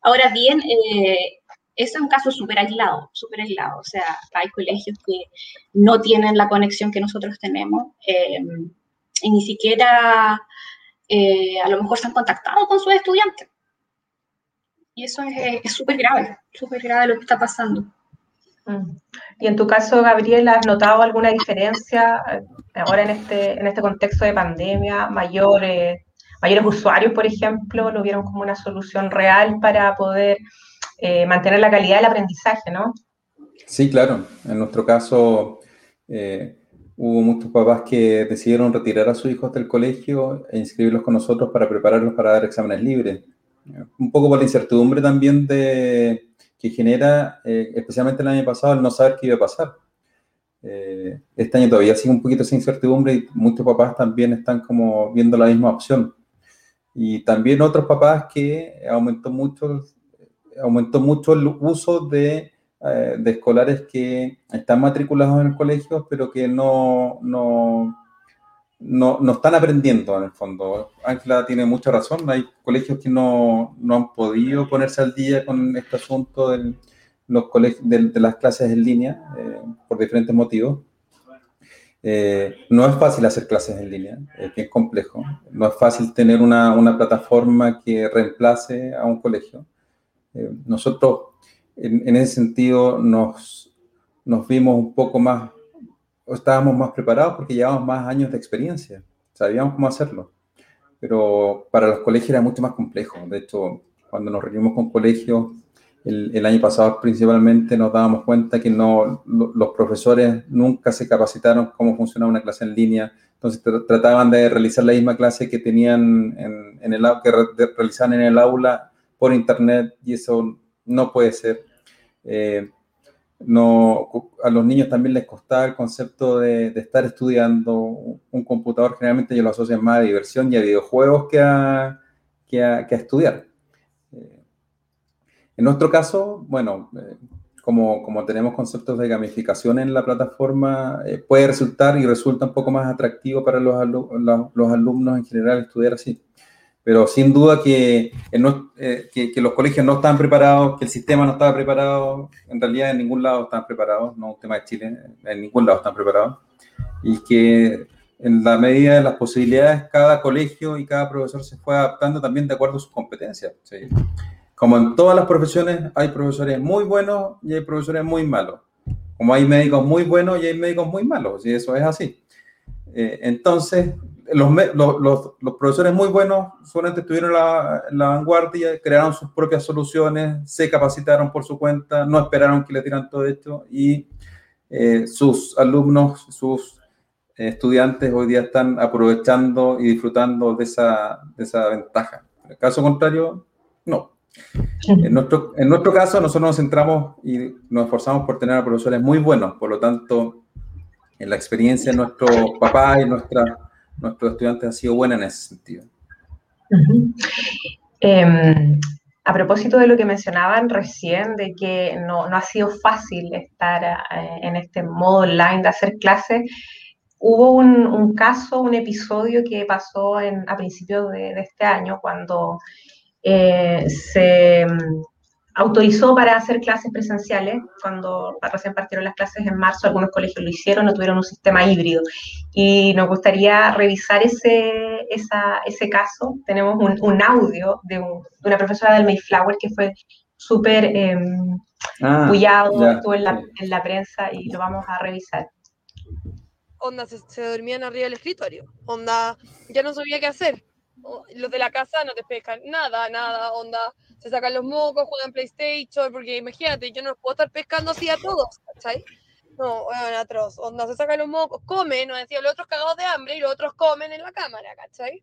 Ahora bien, eh, es un caso súper aislado, súper aislado, o sea, hay colegios que no tienen la conexión que nosotros tenemos em, y ni siquiera eh, a lo mejor se han contactado con sus estudiantes. Y eso es súper grave, súper grave lo que está pasando. Mm. Y en tu caso, Gabriel, ¿has notado alguna diferencia eh, ahora en este, en este contexto de pandemia? Mayores, mayores usuarios, por ejemplo, lo vieron como una solución real para poder eh, mantener la calidad del aprendizaje, ¿no? Sí, claro. En nuestro caso, eh, hubo muchos papás que decidieron retirar a sus hijos del colegio e inscribirlos con nosotros para prepararlos para dar exámenes libres. un poco por la incertidumbre también de, que genera, eh, especialmente el año pasado, el no saber qué iba a pasar. Eh, este año todavía sigue un poquito esa incertidumbre y muchos papás también están como viendo la misma opción. Y también otros papás que aumentó mucho, aumentó mucho el uso de, eh, de escolares que están matriculados en el colegio, pero que no, no, no, no, están aprendiendo en el fondo. Ángela tiene mucha razón, hay colegios que no, no han podido ponerse al día con este asunto del los colegios, de, las clases en línea eh, por diferentes motivos. Eh, no es fácil hacer clases en línea, es bien complejo. No es fácil tener una, una plataforma que reemplace a un colegio. Eh, nosotros, en, en, ese sentido, nos, nos vimos un poco más, estábamos más preparados porque llevábamos más años de experiencia, sabíamos cómo hacerlo. Pero para los colegios era mucho más complejo. De hecho, cuando nos reunimos con colegios, el, año pasado principalmente nos dábamos cuenta que no, los profesores nunca se capacitaron cómo funcionaba una clase en línea, entonces trataban de realizar la misma clase que tenían en, el que realizaban en el aula por internet y eso no puede ser. Eh, no, a los niños también les costaba el concepto de, estar estudiando un computador, generalmente ellos lo asocian más a diversión y a videojuegos que a, que a, estudiar. En nuestro caso, bueno, eh, como, como, tenemos conceptos de gamificación en la plataforma, eh, puede resultar y resulta un poco más atractivo para los, los alumnos en general estudiar así. Pero sin duda que, eh, que, que, los colegios no están preparados, que el sistema no estaba preparado, en realidad en ningún lado están preparados, no un tema de Chile, en ningún lado están preparados, y que en la medida de las posibilidades, cada colegio y cada profesor se fue adaptando también de acuerdo a sus competencias. ¿sí? Como en todas las profesiones, hay profesores muy buenos y hay profesores muy malos. Como hay médicos muy buenos y hay médicos muy malos, y eso es así. Eh, entonces, los, los, los, profesores muy buenos solamente estuvieron en la, la, vanguardia, crearon sus propias soluciones, se capacitaron por su cuenta, no esperaron que le tiran todo esto y eh, sus alumnos, sus estudiantes hoy día están aprovechando y disfrutando de esa, de esa ventaja. En el caso contrario, no. En nuestro, en nuestro caso, nosotros nos centramos y nos esforzamos por tener a profesores muy buenos, por lo tanto, en la experiencia de nuestros papás y nuestra, nuestros estudiantes ha sido buena en ese sentido. Em, a propósito de lo que mencionaban recién, de que no, no ha sido fácil estar eh, en este modo online de hacer clases, hubo un, caso, un episodio que pasó en, a principios de, este año, cuando eh, se autorizó para hacer clases presenciales, cuando recién partieron las clases en marzo, algunos colegios lo hicieron, no tuvieron un sistema híbrido. Y nos gustaría revisar ese, ese caso. Tenemos un, audio de, una profesora del Mayflower que fue súper eh, estuvo en la, en la, prensa y lo vamos a revisar. Onda, se, se dormían arriba del escritorio. Onda, ya no sabía qué hacer los de la casa no te pescan nada, nada, onda, se sacan los mocos, juegan PlayStation, porque imagínate, yo no los puedo estar pescando así a todos, ¿cachai? No, bueno, atroz, onda, se sacan los mocos, comen, no decía, los otros cagados de hambre y los otros comen en la cámara, ¿cachai?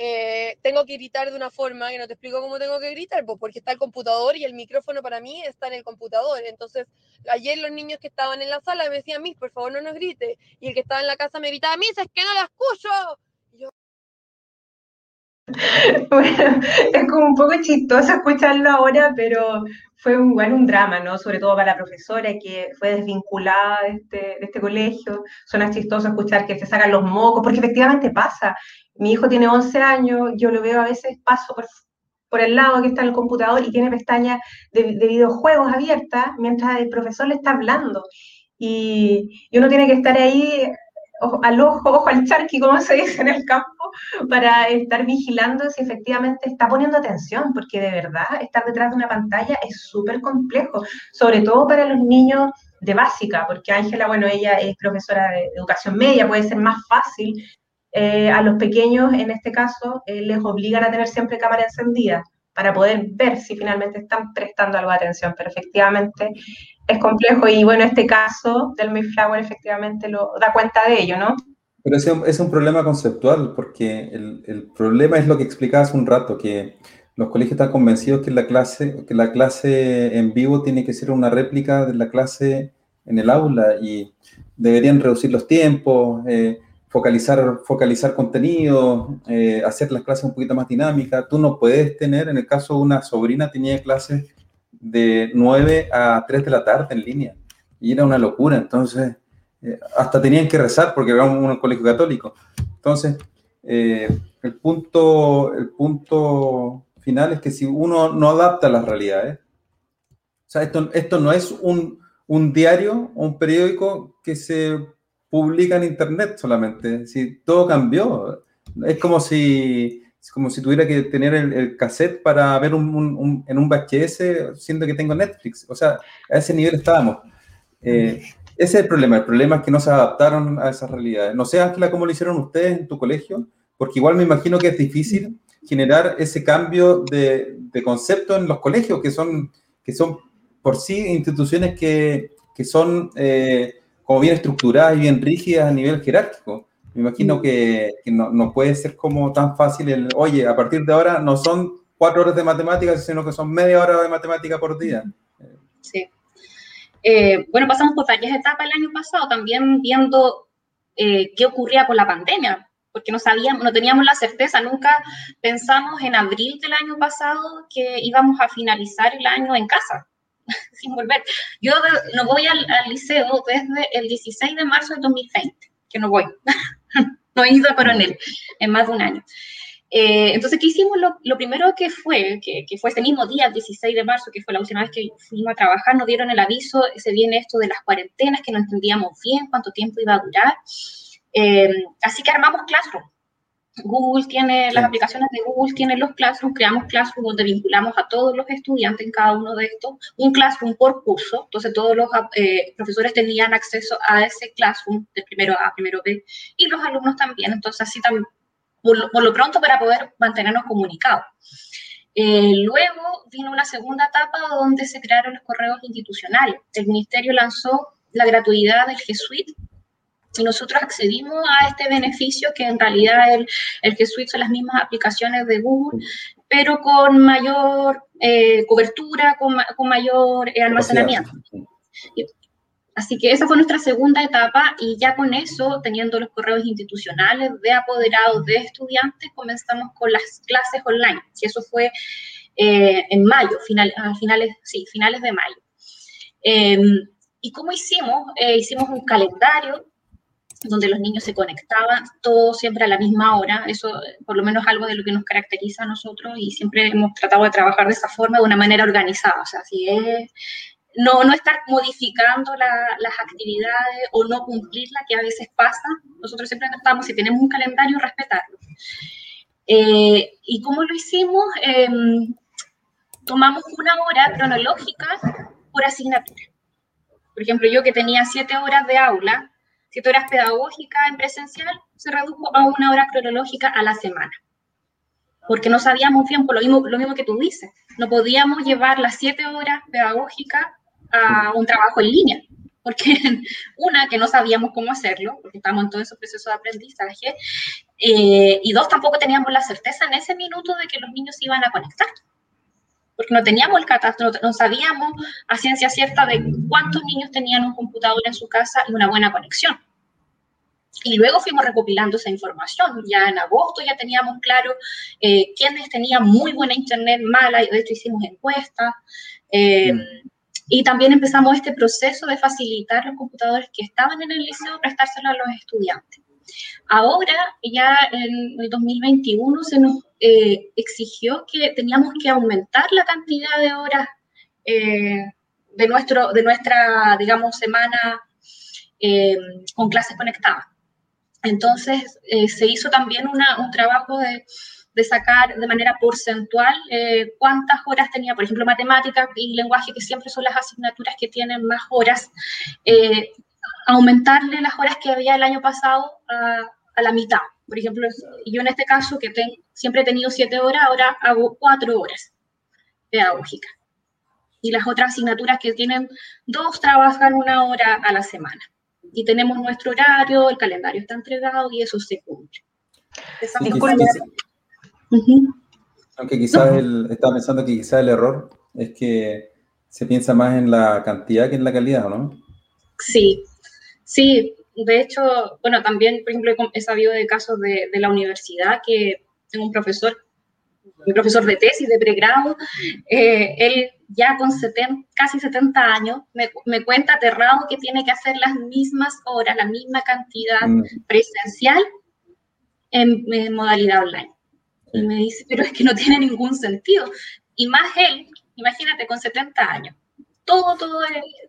Eh, tengo que gritar de una forma que no te explico cómo tengo que gritar, pues porque está el computador y el micrófono para mí está en el computador. Entonces, ayer los niños que estaban en la sala me decían, Miss, por favor no nos grite. Y el que estaba en la casa me gritaba, Miss, es que no la escucho. Bueno, es como un poco chistoso escucharlo ahora, pero fue un, bueno, un drama, ¿no? Sobre todo para la profesora que fue desvinculada de este, de este colegio. Suena chistoso escuchar que se sacan los mocos, porque efectivamente pasa. Mi hijo tiene 11 años, yo lo veo a veces, paso por, por el lado que está el computador y tiene pestañas de, de videojuegos abiertas mientras el profesor le está hablando. Y uno tiene que estar ahí al ojo, ojo al charqui, como se dice en el campo, para estar vigilando si efectivamente está poniendo atención, porque de verdad estar detrás de una pantalla es súper complejo, sobre todo para los niños de básica, porque Ángela, bueno, ella es profesora de educación media, puede ser más fácil. Eh, a los pequeños, en este caso, eh, les obligan a tener siempre cámara encendida para poder ver si finalmente están prestando algo de atención, pero efectivamente es complejo y bueno, este caso del Mayflower efectivamente lo da cuenta de ello, ¿no? Pero ese es un problema conceptual, porque el, el, problema es lo que explicaba hace un rato, que los colegios están convencidos que la, clase, que la clase en vivo tiene que ser una réplica de la clase en el aula y deberían reducir los tiempos, eh, focalizar, focalizar contenido, eh, hacer las clases un poquito más dinámicas. Tú no puedes tener, en el caso de una sobrina, tenía clases de 9 a 3 de la tarde en línea y era una locura. Entonces, eh, hasta tenían que rezar porque era un, colegio católico. Entonces, eh, el, punto, el punto final es que si uno no adapta las realidades, o sea, esto, esto no es un, un diario o un periódico que se publica en Internet solamente. Si todo cambió. Es como si, como si tuviera que tener el, cassette para ver un, en un VHS, siendo que tengo Netflix. O sea, a ese nivel estábamos. Eh, ese es el problema. El problema es que no se adaptaron a esas realidades. No sé, Ángela, cómo lo hicieron ustedes en tu colegio, porque igual me imagino que es difícil generar ese cambio de, de concepto en los colegios, que son, que son por sí instituciones que, que son eh, como bien estructuradas y bien rígidas a nivel jerárquico. Me imagino que, que no, no, puede ser como tan fácil el, oye, a partir de ahora no son cuatro horas de matemáticas, sino que son media hora de matemática por día. Sí. Eh, bueno, pasamos por varias etapas el año pasado, también viendo eh, qué ocurría con la pandemia, porque no sabíamos, no teníamos la certeza, nunca pensamos en abril del año pasado que íbamos a finalizar el año en casa, sin volver. Yo no voy al, liceo desde el 16 de marzo de 2020, que no voy, no he ido a coronel en más de un año. Eh, entonces, ¿qué hicimos? Lo, primero que fue, que, fue ese mismo día, el 16 de marzo, que fue la última vez que fuimos a trabajar, nos dieron el aviso, se viene esto de las cuarentenas, que no entendíamos bien cuánto tiempo iba a durar. Eh, así que armamos Classroom. Google tiene, las aplicaciones de Google tienen los Classroom, creamos Classroom donde vinculamos a todos los estudiantes en cada uno de estos, un Classroom por curso, entonces todos los eh, profesores tenían acceso a ese Classroom de primero A, primero B, y los alumnos también, entonces así también por lo, pronto para poder mantenernos comunicados. Eh, luego vino una segunda etapa donde se crearon los correos institucionales. El ministerio lanzó la gratuidad del G Suite y nosotros accedimos a este beneficio que en realidad el, el G Suite son las mismas aplicaciones de Google, pero con mayor eh, cobertura, con, con mayor eh, almacenamiento. Así que esa fue nuestra segunda etapa y ya con eso, teniendo los correos institucionales de apoderados, de estudiantes, comenzamos con las clases online. Y eso fue eh, en mayo, final, a finales, sí, finales de mayo. Em, ¿Y cómo hicimos? Eh, hicimos un calendario donde los niños se conectaban, todos siempre a la misma hora, eso por lo menos algo de lo que nos caracteriza a nosotros y siempre hemos tratado de trabajar de esa forma, de una manera organizada, o sea, si es no, no estar modificando las actividades o no cumplirlas, que a veces pasa. Nosotros siempre tratamos, si tenemos un calendario, respetarlo. Eh, ¿Y cómo lo hicimos? Em, tomamos una hora cronológica por asignatura. Por ejemplo, yo que tenía siete horas de aula, siete horas pedagógicas en presencial, se redujo a una hora cronológica a la semana. Porque no sabíamos bien, por lo mismo, lo mismo que tú dices, no podíamos llevar las siete horas pedagógicas a un trabajo en línea, porque una, que no sabíamos cómo hacerlo, porque estábamos en todo ese proceso de aprendizaje, eh, y dos, tampoco teníamos la certeza en ese minuto de que los niños iban a conectar, porque no teníamos el catastro, no sabíamos a ciencia cierta de cuántos niños tenían un computador en su casa y una buena conexión. Y luego fuimos recopilando esa información. Ya en agosto ya teníamos claro eh, quiénes tenían muy buena internet, mala, y de hecho hicimos encuestas. Eh, mm. Y también empezamos este proceso de facilitar los computadores que estaban en el liceo, prestárselo a los estudiantes. Ahora, ya en el 2021, se nos eh, exigió que teníamos que aumentar la cantidad de horas eh, de, nuestro, de nuestra, digamos, semana eh, con clases conectadas. Entonces, se hizo también un trabajo de de sacar de manera porcentual eh, cuántas horas tenía, por ejemplo, matemática y lenguaje, que siempre son las asignaturas que tienen más horas, eh, aumentarle las horas que había el año pasado a, la mitad. Por ejemplo, yo en este caso, que siempre he tenido siete horas, ahora hago cuatro horas pedagógicas. Y las otras asignaturas que tienen dos trabajan una hora a la semana. Y tenemos nuestro horario, el calendario está entregado y eso se cumple. Esa Sí. Aunque quizás el, estaba pensando que quizás el error es que se piensa más en la cantidad que en la calidad, ¿o ¿no? Sí, sí. De hecho, bueno, también, por ejemplo, he sabido de casos de, de la universidad que tengo un profesor, un profesor de tesis de pregrado, eh, él ya con 70, casi 70 años me, me cuenta aterrado que tiene que hacer las mismas horas, la misma cantidad Mm, presencial en, en modalidad online. Y me dice, pero es que no tiene ningún sentido. Y más él, imagínate, con 70 años, todo, todo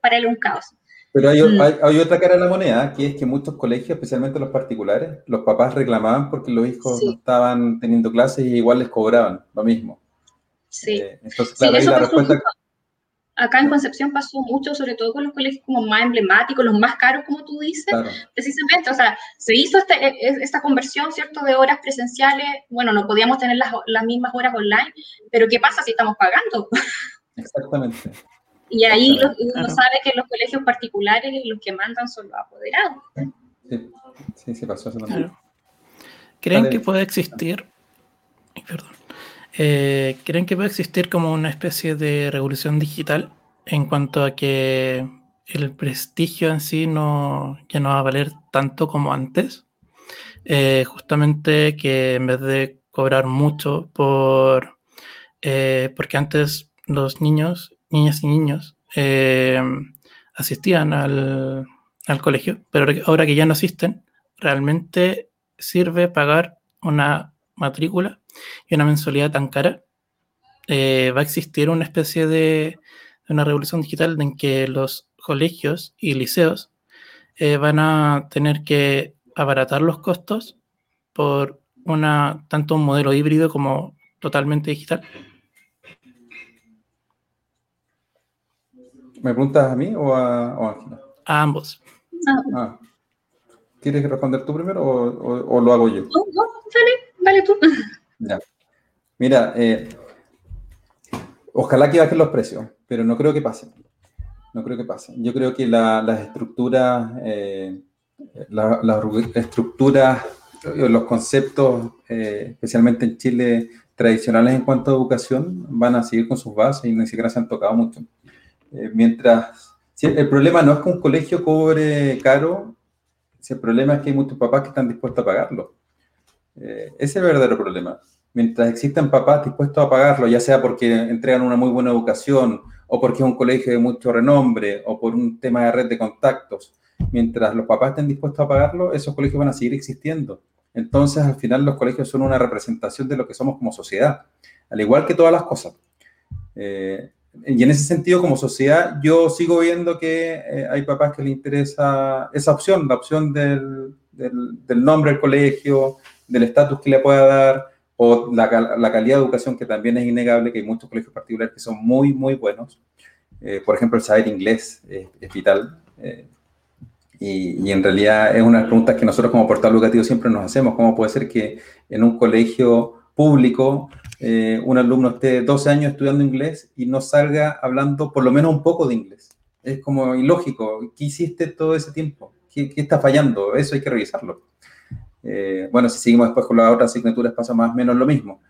para él un caos. Pero hay, Mm. hay, hay otra cara de la moneda, que es que muchos colegios, especialmente los particulares, los papás reclamaban porque los hijos Sí. no estaban teniendo clases y igual les cobraban lo mismo. Sí. Eh, entonces, claro, eso la pasó respuesta... Acá en Concepción pasó mucho, sobre todo con los colegios como más emblemáticos, los más caros, como tú dices, Claro, precisamente, o sea, se hizo este- e- e- esta conversión, ¿cierto?, de horas presenciales, bueno, no podíamos tener las, las mismas horas online, pero ¿qué pasa si estamos pagando? exactamente. Y ahí lo- uno Claro. sabe que los colegios particulares los que mandan son los apoderados. Sí, sí, sí pasó eso también. Claro. ¿Creen que puede existir? Perdón. Eh, ¿Creen que puede existir como una especie de revolución digital en cuanto a que el prestigio en sí no, ya no va a valer tanto como antes? Eh, justamente que en vez de cobrar mucho por... eh, porque antes los niños, niñas y niños, eh, asistían al, al colegio, pero ahora que- ya no asisten, realmente sirve pagar una matrícula y una mensualidad tan cara. Eh, va a existir una especie de, de una revolución digital en que los colegios y liceos eh, van a tener que abaratar los costos por una tanto un modelo híbrido como totalmente digital. ¿Me preguntas a mí o a, o a Ángela? A ambos. Ah. ¿Quieres responder tú primero o, o- o lo hago yo? No, no, dale, dale tú. Ya. Mira, eh, ojalá que bajen los precios, pero no creo que pase. No creo que pase. Yo creo que la- las estructuras, eh, la- las ru- estructuras, eh, los conceptos, eh, especialmente en Chile, tradicionales en cuanto a educación, van a seguir con sus bases y ni siquiera se han tocado mucho. Eh, mientras, el problema no es que un colegio cobre caro, si el problema es que hay muchos papás que están dispuestos a pagarlo. Eh, ese es el verdadero problema. Mientras existan papás dispuestos a pagarlo, ya sea porque entregan una muy buena educación o porque es un colegio de mucho renombre o por un tema de red de contactos, mientras los papás estén dispuestos a pagarlo, esos colegios van a seguir existiendo. Entonces, al final, los colegios son una representación de lo que somos como sociedad, al igual que todas las cosas. Eh, y en ese sentido, como sociedad, yo sigo viendo que eh, hay papás que les interesa esa opción, la opción del, del- del nombre del colegio, del estatus que le pueda dar, o la, la calidad de educación, que también es innegable, que hay muchos colegios particulares que son muy, muy buenos. Eh, por ejemplo, el saber inglés es, es vital. eh, y, y en realidad es una de las preguntas que nosotros como portal educativo siempre nos hacemos. ¿Cómo puede ser que en un colegio público eh, un alumno esté 12 años estudiando inglés y no salga hablando por lo menos un poco de inglés? Es como ilógico. ¿Qué hiciste todo ese tiempo? ¿Qué, qué está fallando? Eso hay que revisarlo. Eh, bueno, si seguimos después con las otras asignaturas pasa más o menos lo mismo.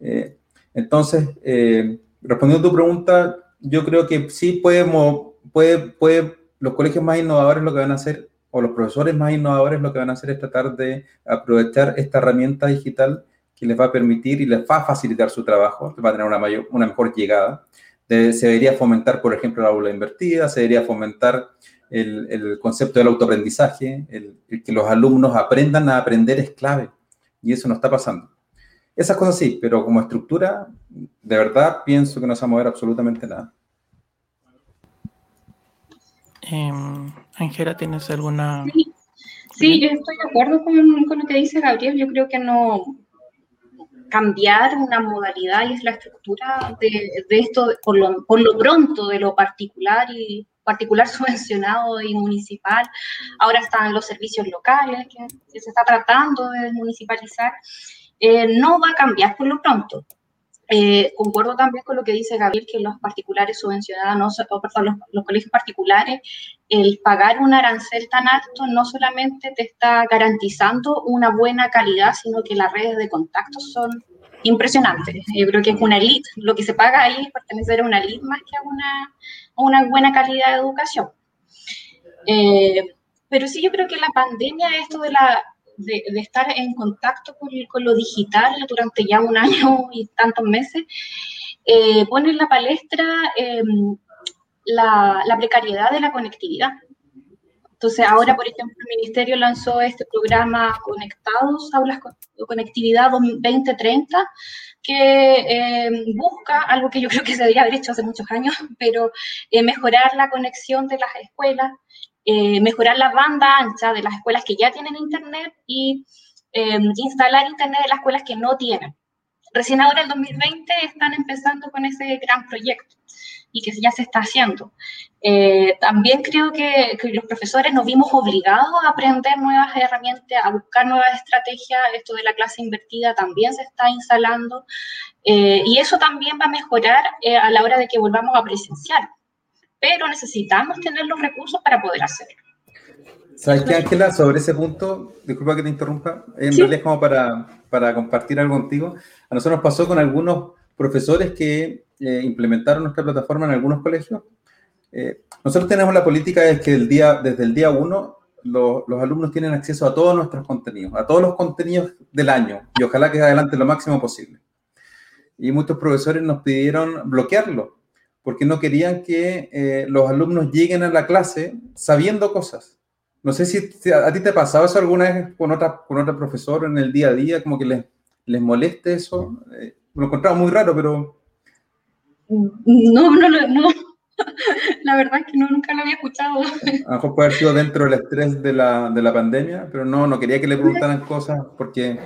Eh, entonces, eh, respondiendo a tu pregunta, yo creo que sí podemos, puede, puede, los colegios más innovadores lo que van a hacer, o los profesores más innovadores lo que van a hacer es tratar de aprovechar esta herramienta digital que les va a permitir y les va a facilitar su trabajo, va a tener una, mayor, una mejor llegada. De, se debería fomentar, por ejemplo, la aula invertida, se debería fomentar el, el concepto del autoaprendizaje, el, el, que los alumnos aprendan a aprender es clave, y eso no está pasando. Esas cosas sí, pero como estructura, de verdad pienso que no se va a mover absolutamente nada. Ángela, eh, ¿tienes alguna...? Sí, sí, yo estoy de acuerdo con, con, lo que dice Gabriel. Yo creo que no cambiar una modalidad y es la estructura de, esto, por lo, por lo pronto, de lo particular y particular subvencionado y municipal. Ahora están los servicios locales que, que se está tratando de municipalizar. Eh, no va a cambiar por lo pronto. Eh, concuerdo también con lo que dice Gabriel, que los particulares subvencionados, o, perdón, los, colegios particulares, el pagar un arancel tan alto no solamente te está garantizando una buena calidad, sino que las redes de contacto son impresionantes. Yo creo que es una elite, lo que se paga ahí es pertenecer a una elite más que a una, una buena calidad de educación. Eh, pero sí, yo creo que la pandemia, esto de la, de, de, estar en contacto con, lo digital durante ya un año y tantos meses, eh, pone en la palestra eh, la, precariedad de la conectividad. Entonces, ahora, por ejemplo, el Ministerio lanzó este programa Conectados, Aulas con Conectividad 2030, que eh, busca algo que yo creo que se debería haber hecho hace muchos años, pero eh, mejorar la conexión de las escuelas, eh, mejorar la banda ancha de las escuelas que ya tienen internet y eh, instalar internet en las escuelas que no tienen. Recién ahora, el 2020, están empezando con ese gran proyecto y que ya se está haciendo. Eh, también creo que, que, los profesores nos vimos obligados a aprender nuevas herramientas, a buscar nuevas estrategias. Esto de la clase invertida también se está instalando eh, y eso también va a mejorar eh, a la hora de que volvamos a presenciar. Pero necesitamos tener los recursos para poder hacerlo. ¿Sabes qué, Ángela? Sobre ese punto, disculpa que te interrumpa, en ¿Sí? realidad es como para, para compartir algo contigo. A nosotros nos pasó con algunos profesores que eh, implementaron nuestra plataforma en algunos colegios. Eh, nosotros tenemos la política de que el día, desde el día uno lo, los alumnos tienen acceso a todos nuestros contenidos, a todos los contenidos del año y ojalá que adelante lo máximo posible. Y muchos profesores nos pidieron bloquearlo porque no querían que eh, los alumnos lleguen a la clase sabiendo cosas. No sé si, si a, a, ti te pasaba eso alguna vez con otra, con otra profesora en el día a día, como que les, les moleste eso. Eh, lo encontraba muy raro, pero... No, no, no. La verdad es que no, nunca lo había escuchado. A lo mejor puede haber sido dentro del estrés de la, de la pandemia, pero no, no quería que le preguntaran cosas porque,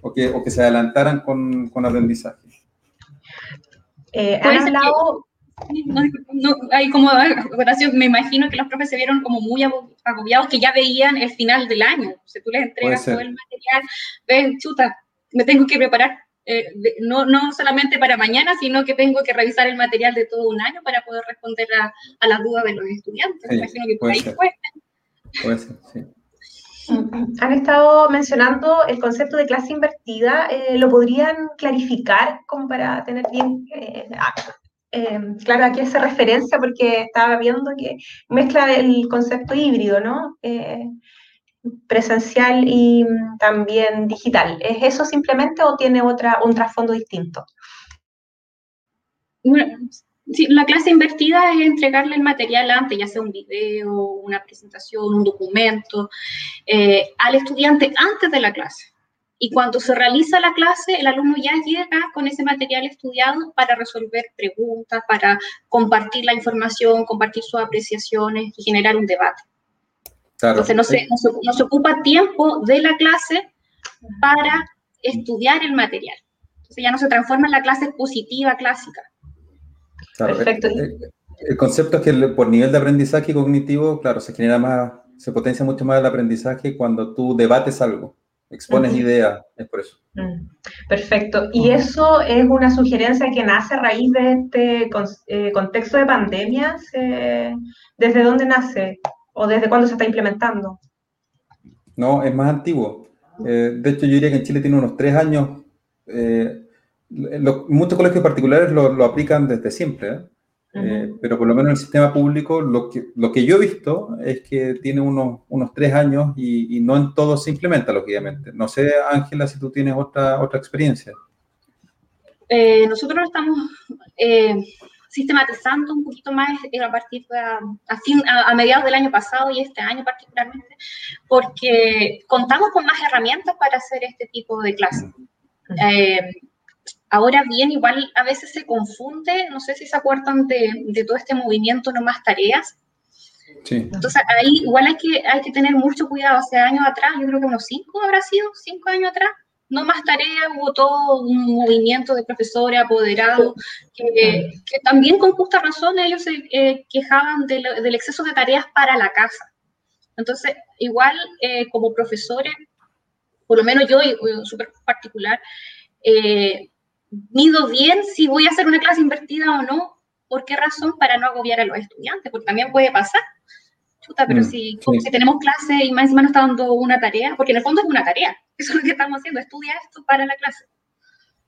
o, que, o que se adelantaran con, con aprendizaje. Eh, ¿Han hablado, no, no, hay como me imagino que los profes se vieron como muy agobiados que ya veían el final del año. O sea, tú les entregas todo el material, ven, chuta, me tengo que preparar. Eh, de, no, no solamente para mañana, sino que tengo que revisar el material de todo un año para poder responder a, a las dudas de los estudiantes. Sí, me imagino que por ahí ser. fue. Puede ser, sí. Han estado mencionando el concepto de clase invertida. Eh, ¿Lo podrían clarificar como para tener bien eh, eh, claro, aquí hace referencia porque estaba viendo que mezcla el concepto híbrido, ¿no? Eh, presencial y también digital. ¿Es eso simplemente o tiene otra, un trasfondo distinto? Bueno, la clase invertida es entregarle el material antes, ya sea un video, una presentación, un documento, eh, al estudiante antes de la clase. Y cuando se realiza la clase, el alumno ya llega con ese material estudiado para resolver preguntas, para compartir la información, compartir sus apreciaciones y generar un debate. Claro. Entonces, no se, no, se, no se, ocupa tiempo de la clase para estudiar el material. Entonces, ya no se transforma en la clase expositiva clásica. Claro, Perfecto. El, el, concepto es que por nivel de aprendizaje cognitivo, claro, se genera más, se potencia mucho más el aprendizaje cuando tú debates algo expones uh -huh. ideas, es por eso. Perfecto. Y eso es una sugerencia que nace a raíz de este eh, contexto de pandemia. ¿Desde dónde nace o desde cuándo se está implementando? No, es más antiguo. Eh, de hecho, yo diría que en Chile tiene unos tres años. Eh, lo, muchos colegios particulares lo, lo aplican desde siempre. ¿Eh? Eh, pero por lo menos en el sistema público lo que, lo que yo he visto es que tiene unos, unos tres años y, y no en todo se implementa, lógicamente. No sé, Ángela, si tú tienes otra, otra experiencia. Eh, nosotros estamos eh, sistematizando un poquito más a partir de a, fin, a, a, mediados del año pasado y este año particularmente, porque contamos con más herramientas para hacer este tipo de clases. Eh, Ahora bien, igual a veces se confunde, no sé si se acuerdan de, de todo este movimiento No Más Tareas. Sí. Entonces ahí igual hay que, hay que tener mucho cuidado. Hace años atrás, yo creo que unos cinco habrá sido, cinco años atrás, No Más Tareas, hubo todo un movimiento de profesores apoderados que, que también con justa razón ellos se eh, quejaban de lo, del exceso de tareas para la casa. Entonces, igual eh, como profesores, por lo menos yo, súper particular, eh, mido bien si voy a hacer una clase invertida o no, por qué razón, para no agobiar a los estudiantes, porque también puede pasar. Chuta, pero Mm, si, sí. si tenemos clase y más encima nos está dando una tarea, porque en el fondo es una tarea, eso es lo que estamos haciendo, estudia esto para la clase.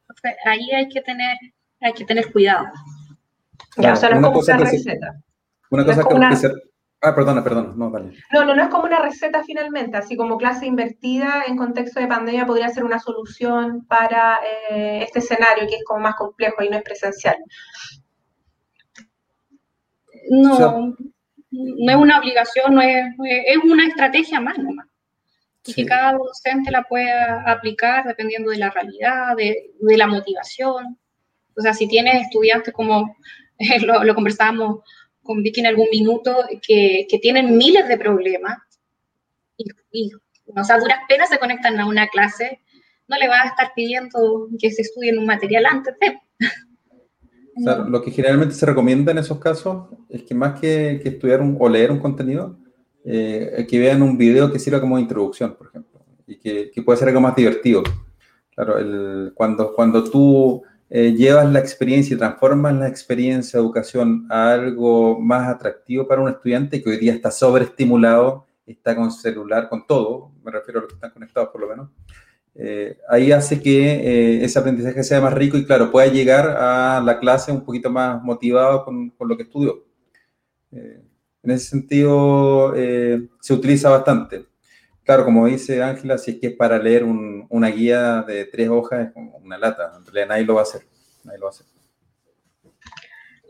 Entonces, ahí hay que tener, hay que tener cuidado. Ya, o sea, no es Una como cosa una que receta. Una No es cosa como una- que se- Ah, perdona, perdona, no, dale. No, no, no es como una receta finalmente, así como clase invertida en contexto de pandemia podría ser una solución para eh, este escenario que es como más complejo y no es presencial. No, O sea- no es una obligación, no es, es- es una estrategia más nomás. Y Sí. que cada docente la pueda aplicar dependiendo de la realidad, de, de la motivación. O sea, si tienes estudiantes como lo, lo conversábamos con Vicky en algún minuto, que, tienen miles de problemas y, y, o sea, duras penas se conectan a una clase, no le vas a estar pidiendo que se estudien un material antes de. O lo que generalmente se recomienda en esos casos es que más que, que estudiar o leer un contenido, eh, que vean un video que sirva como introducción, por ejemplo, y que, que puede ser algo más divertido. Claro, el- cuando, cuando tú eh, llevas la experiencia y transformas la experiencia de educación a algo más atractivo para un estudiante que hoy día está sobreestimulado, está con celular, con todo, me refiero a los que están conectados por lo menos, eh, ahí hace que eh, ese aprendizaje sea más rico y claro, pueda llegar a la clase un poquito más motivado con, con lo que estudió. En ese sentido, se utiliza bastante. Claro, como dice Ángela, si es que es para leer un- una guía de tres hojas, es como una lata. En realidad nadie lo va a hacer. Nadie lo va a hacer.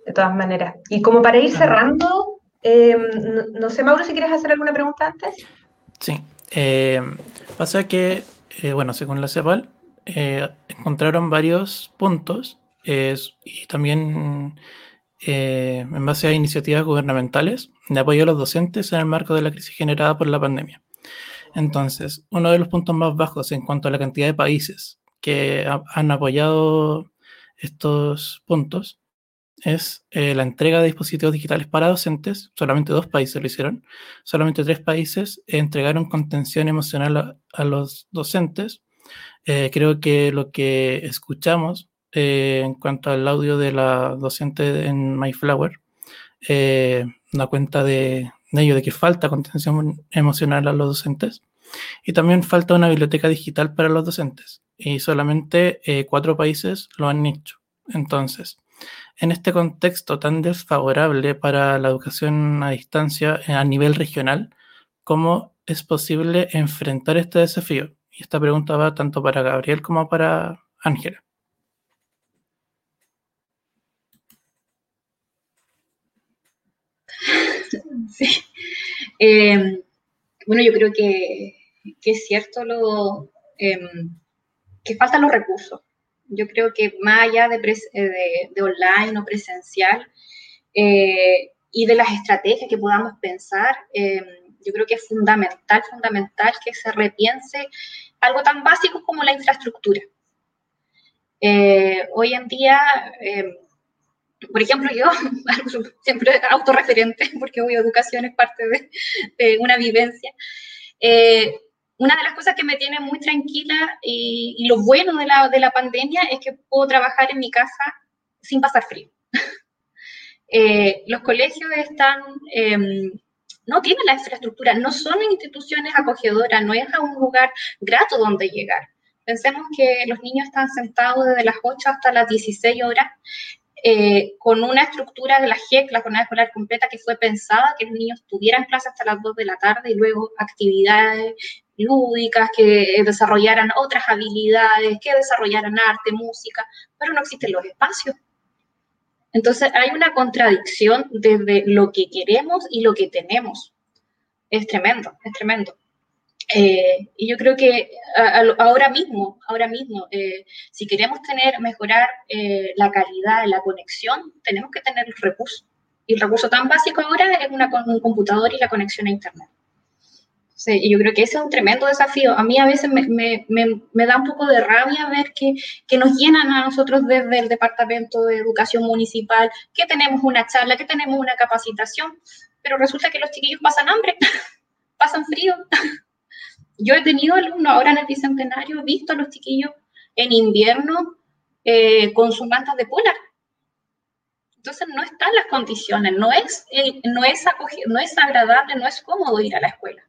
De todas maneras. Y como para ir cerrando, eh, no, no sé, Mauro, si quieres hacer alguna pregunta antes. Sí. eh, pasa que, eh, bueno, según la CEPAL, eh, encontraron varios puntos eh, y también eh, en base a iniciativas gubernamentales de apoyo a los docentes en el marco de la crisis generada por la pandemia. Entonces, uno de los puntos más bajos en cuanto a la cantidad de países que ha- han apoyado estos puntos es eh, la entrega de dispositivos digitales para docentes. Solamente dos países lo hicieron. Solamente tres países entregaron contención emocional a, los docentes. Eh, creo que lo que escuchamos eh, en cuanto al audio de la docente en MyFlower da cuenta de, de ello, de que falta contención emocional a los docentes. Y también falta una biblioteca digital para los docentes. Y solamente eh, cuatro países lo han hecho. Entonces, en este contexto tan desfavorable para la educación a distancia eh, a nivel regional, ¿cómo es posible enfrentar este desafío? Y esta pregunta va tanto para Gabriel como para Ángela. Sí. Eh, bueno, yo creo que, que es cierto lo, eh, que faltan los recursos. Yo creo que más allá de, eh, de, online o presencial eh, y de las estrategias que podamos pensar, eh, yo creo que es fundamental, fundamental que se repiense algo tan básico como la infraestructura. Eh, hoy en día por ejemplo, yo, siempre autorreferente, porque hoy educación es parte de, una vivencia, una de las cosas que me tiene muy tranquila y, lo bueno de la, de la, pandemia es que puedo trabajar en mi casa sin pasar frío. eh, los colegios están, eh, no tienen la infraestructura, no son instituciones acogedoras, no es a un lugar grato donde llegar. Pensemos que los niños están sentados desde las 8 hasta las 16 horas eh, con una estructura de la GEC, la jornada escolar completa, que fue pensada que los niños tuvieran clases hasta las 2 de la tarde y luego actividades lúdicas, que desarrollaran otras habilidades, que desarrollaran arte, música, pero no existen los espacios. Entonces hay una contradicción desde lo que queremos y lo que tenemos. Es tremendo, es tremendo. Eh, y yo creo que ahora mismo, ahora mismo, eh, si queremos tener, mejorar eh, la calidad de la conexión, tenemos que tener recursos. Y el recurso tan básico ahora es un computador y la conexión a Internet. Y yo creo que ese es un tremendo desafío. A mí a veces me, me, me, me da un poco de rabia ver que, que, nos llenan a nosotros desde el Departamento de Educación Municipal, que tenemos una charla, que tenemos una capacitación, pero resulta que los chiquillos pasan hambre, pasan frío. Yo he tenido alumnos ahora en el Bicentenario, he visto a los chiquillos en invierno eh, con sus mantas de polar. Entonces no están las condiciones, no es, eh, no, es no es agradable, no es cómodo ir a la escuela.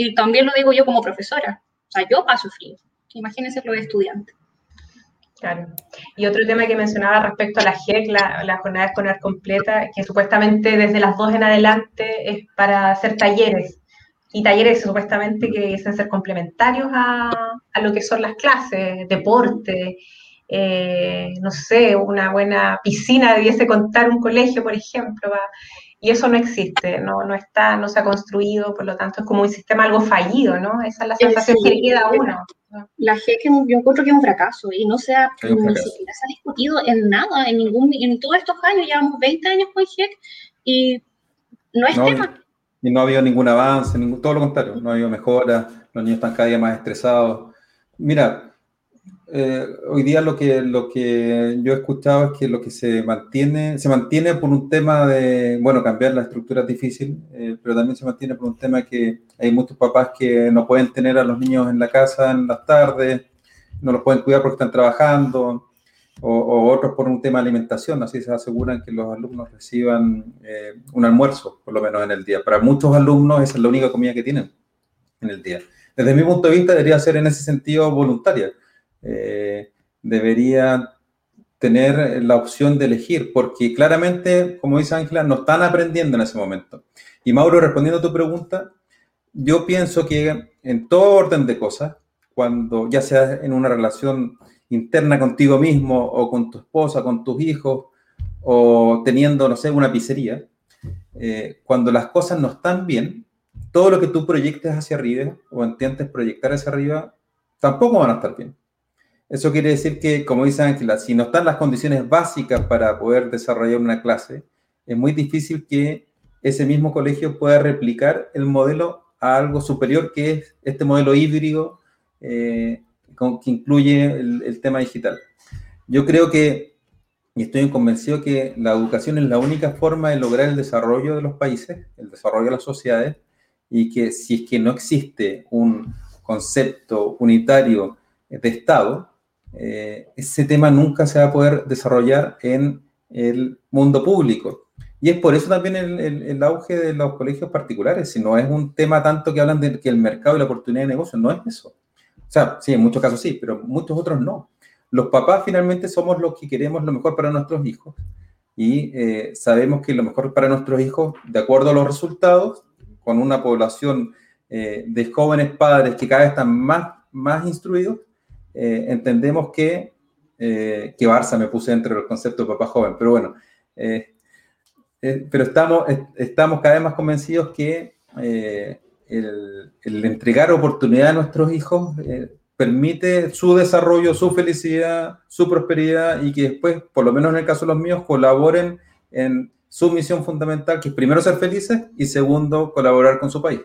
Y también lo digo yo como profesora, o sea, yo paso frío, imagínense los estudiantes. Claro. Y otro tema que mencionaba respecto a la GEC, la, la jornada escolar completa, que supuestamente desde las dos en adelante es para hacer talleres. Y talleres supuestamente que deben ser complementarios a, a, lo que son las clases, deporte, eh, no sé, una buena piscina debiese contar un colegio, por ejemplo. Y eso no existe, no, no está, no se ha construido, por lo tanto es como un sistema algo fallido, ¿no? Esa es la sensación que le queda a uno. La GEC yo encuentro que es un fracaso y no se ha, ni siquiera se ha discutido en nada, en ningún, en todos estos años, llevamos 20 años con GEC y no es tema. Y no ha habido ningún avance, ningún, todo lo contrario, no ha habido mejora, los niños están cada día más estresados. Mira, eh, hoy día lo que, lo que yo he escuchado es que lo que se mantiene, se mantiene por un tema de, bueno, cambiar la estructura es difícil, eh, pero también se mantiene por un tema que hay muchos papás que no pueden tener a los niños en la casa en las tardes, no los pueden cuidar porque están trabajando, o, otros por un tema de alimentación, así se aseguran que los alumnos reciban eh, un almuerzo, por lo menos en el día. Para muchos alumnos esa es la única comida que tienen en el día. Desde mi punto de vista debería ser en ese sentido voluntaria eh, debería tener la opción de elegir, porque claramente, como dice Ángela, no están aprendiendo en ese momento. Y Mauro, respondiendo a tu pregunta, yo pienso que en todo orden de cosas, cuando ya sea en una relación interna contigo mismo o con tu esposa, con tus hijos, o teniendo, no sé, una pizzería, eh, cuando las cosas no están bien, todo lo que tú proyectes hacia arriba o intentes proyectar hacia arriba, tampoco van a estar bien. Eso quiere decir que, como dice Ángela, si no están las condiciones básicas para poder desarrollar una clase, es muy difícil que ese mismo colegio pueda replicar el modelo a algo superior que es este modelo híbrido eh, que incluye el, tema digital. Yo creo que, y estoy convencido que la educación es la única forma de lograr el desarrollo de los países, el desarrollo de las sociedades, y que si es que no existe un concepto unitario de Estado, eh, ese tema nunca se va a poder desarrollar en el mundo público. Y es por eso también el, auge de los colegios particulares, si no es un tema tanto que hablan de que el mercado y la oportunidad de negocio, no es eso. O sea, sí, en muchos casos sí, pero muchos otros no. Los papás finalmente somos los que queremos lo mejor para nuestros hijos y eh, sabemos que lo mejor para nuestros hijos, de acuerdo a los resultados, con una población eh, de jóvenes padres que cada vez están más, más instruidos, eh, entendemos que, eh, que Barça me puse dentro del concepto de papá joven, pero bueno, eh, pero estamos, estamos cada vez más convencidos que el, el, entregar oportunidad a nuestros hijos permite su desarrollo, su felicidad, su prosperidad y que después, por lo menos en el caso de los míos, colaboren en su misión fundamental, que es primero ser felices y segundo, colaborar con su país.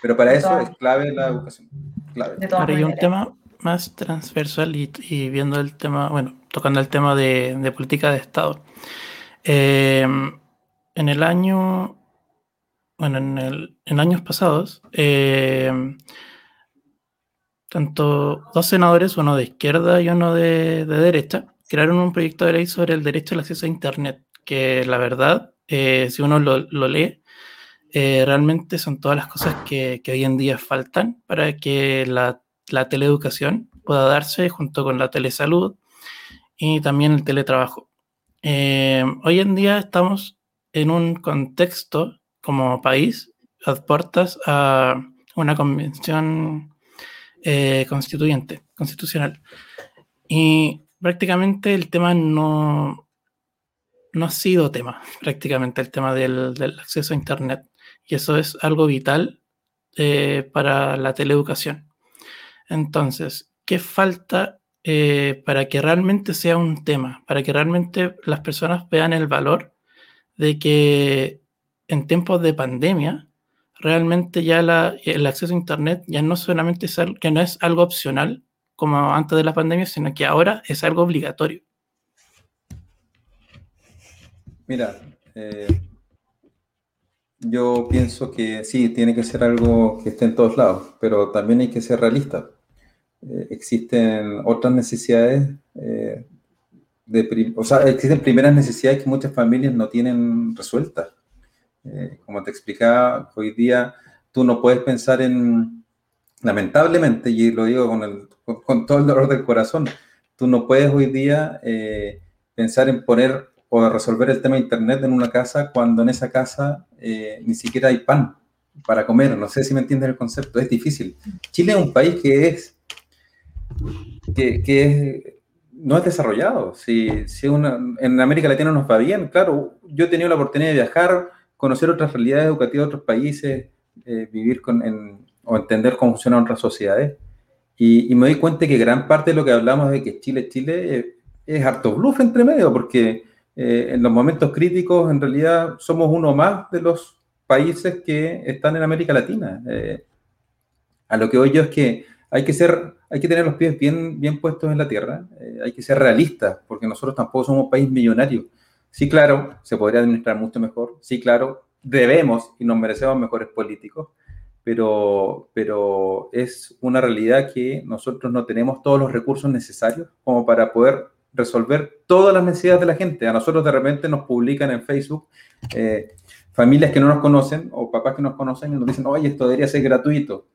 Pero para eso es clave la educación. Clave. hay un tema más transversal y, viendo el tema, bueno, tocando el tema de, política de Estado. Eh, en el año, bueno, en, el, en años pasados, eh, tanto dos senadores, uno de izquierda y uno de, derecha, crearon un proyecto de ley sobre el derecho al acceso a Internet, que la verdad, eh, si uno lo, lee, realmente son todas las cosas que, que, hoy en día faltan para que la la teleeducación pueda darse junto con la telesalud y también el teletrabajo. Eh, hoy en día estamos en un contexto como país a puertas a una convención eh, constituyente, constitucional. Y prácticamente el tema no, no ha sido tema, prácticamente el tema del, acceso a Internet. Y eso es algo vital eh, para la teleeducación. Entonces, ¿qué falta eh, para que realmente sea un tema? Para que realmente las personas vean el valor de que en tiempos de pandemia, realmente ya el acceso a Internet ya no solamente es, que no es algo opcional como antes de la pandemia, sino que ahora es algo obligatorio. Mira, eh, yo pienso que sí, tiene que ser algo que esté en todos lados, pero también hay que ser realista. Eh, existen otras necesidades, eh, o sea, existen primeras necesidades que muchas familias no tienen resueltas. Eh, como te explicaba, hoy día tú no puedes pensar en, lamentablemente, y lo digo con, con, todo el dolor del corazón, tú no puedes hoy día pensar en poner o resolver el tema de Internet en una casa cuando en esa casa eh, ni siquiera hay pan para comer. No sé si me entiendes el concepto, es difícil. Chile es un país que es, que, que no es desarrollado. Si, si una, en América Latina nos va bien, claro, yo he tenido la oportunidad de viajar, conocer otras realidades educativas de otros países, eh, vivir con, o entender cómo funcionan otras sociedades. Y, me doy cuenta que gran parte de lo que hablamos de que Chile, Chile, es harto bluff entre medio, porque eh, en los momentos críticos en realidad somos uno más de los países que están en América Latina. Eh, a lo que hoy yo es que hay que ser, hay que tener los pies bien, bien puestos en la tierra, eh, hay que ser realistas, porque nosotros tampoco somos un país millonario. Sí, claro, se podría administrar mucho mejor, sí, claro, debemos y nos merecemos mejores políticos, pero, pero es una realidad que nosotros no tenemos todos los recursos necesarios como para poder resolver todas las necesidades de la gente. A nosotros de repente nos publican en Facebook eh, familias que no nos conocen o papás que nos conocen y nos dicen, oye, esto debería ser gratuito.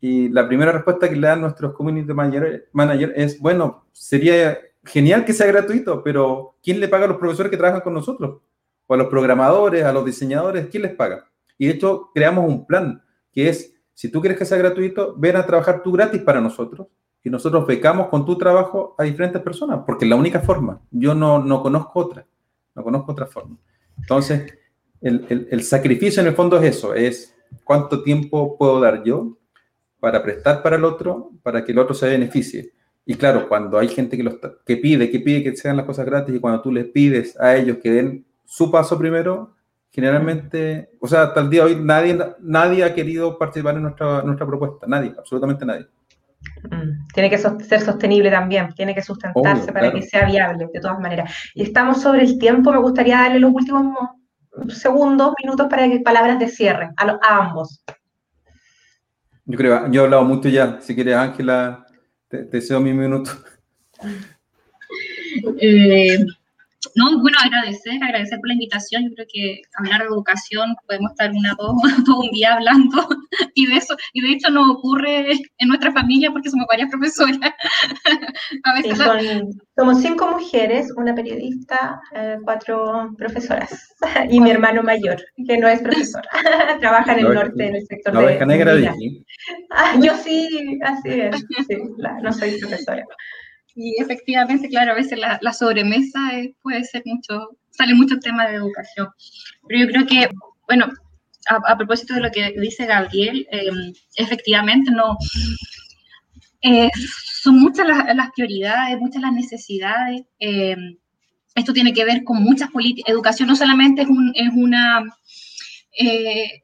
Y la primera respuesta que le dan nuestros community manager, manager es, bueno, sería genial que sea gratuito, pero ¿quién le paga a los profesores que trabajan con nosotros? O a los programadores, a los diseñadores, ¿quién les paga? Y de hecho creamos un plan que es, si tú quieres que sea gratuito, ven a trabajar tú gratis para nosotros y nosotros becamos con tu trabajo a diferentes personas, porque es la única forma. Yo no, no conozco otra, no conozco otra forma. Entonces, el, el, el sacrificio en el fondo es eso, es cuánto tiempo puedo dar yo para prestar para el otro, para que el otro se beneficie. Y claro, cuando hay gente que, los, que pide, que pide que sean las cosas gratis y cuando tú les pides a ellos que den su paso primero, generalmente, o sea, hasta el día de hoy nadie, nadie ha querido participar en nuestra, nuestra propuesta, nadie, absolutamente nadie. Mm, tiene que ser sostenible también, tiene que sustentarse para que sea viable, de todas maneras. Y estamos sobre el tiempo, me gustaría darle los últimos segundos, minutos para que palabras de cierre a, a ambos. Yo creo, yo he hablado mucho ya. Si quieres, Ángela, te, deseo mi minuto. Eh, no, bueno, agradecer, agradecer por la invitación. Yo creo que hablar de educación podemos estar una, todo, todo un día hablando y de eso, y de hecho no ocurre en nuestra familia porque somos varias profesoras. A veces somos cinco mujeres, una periodista, eh, cuatro profesoras y mi hermano mayor, que no es profesor, trabaja en el norte, en el sector de... La negra de aquí. Ah, yo sí, así es, sí, no soy profesora. Y efectivamente, claro, a veces la, sobremesa puede ser mucho, sale mucho tema de educación. Pero yo creo que, bueno, a, propósito de lo que dice Gabriel, em, efectivamente no, eh, son muchas las, prioridades, muchas las necesidades. Em, esto tiene que ver con muchas políticas. Educación no solamente es, un, es una... Eh,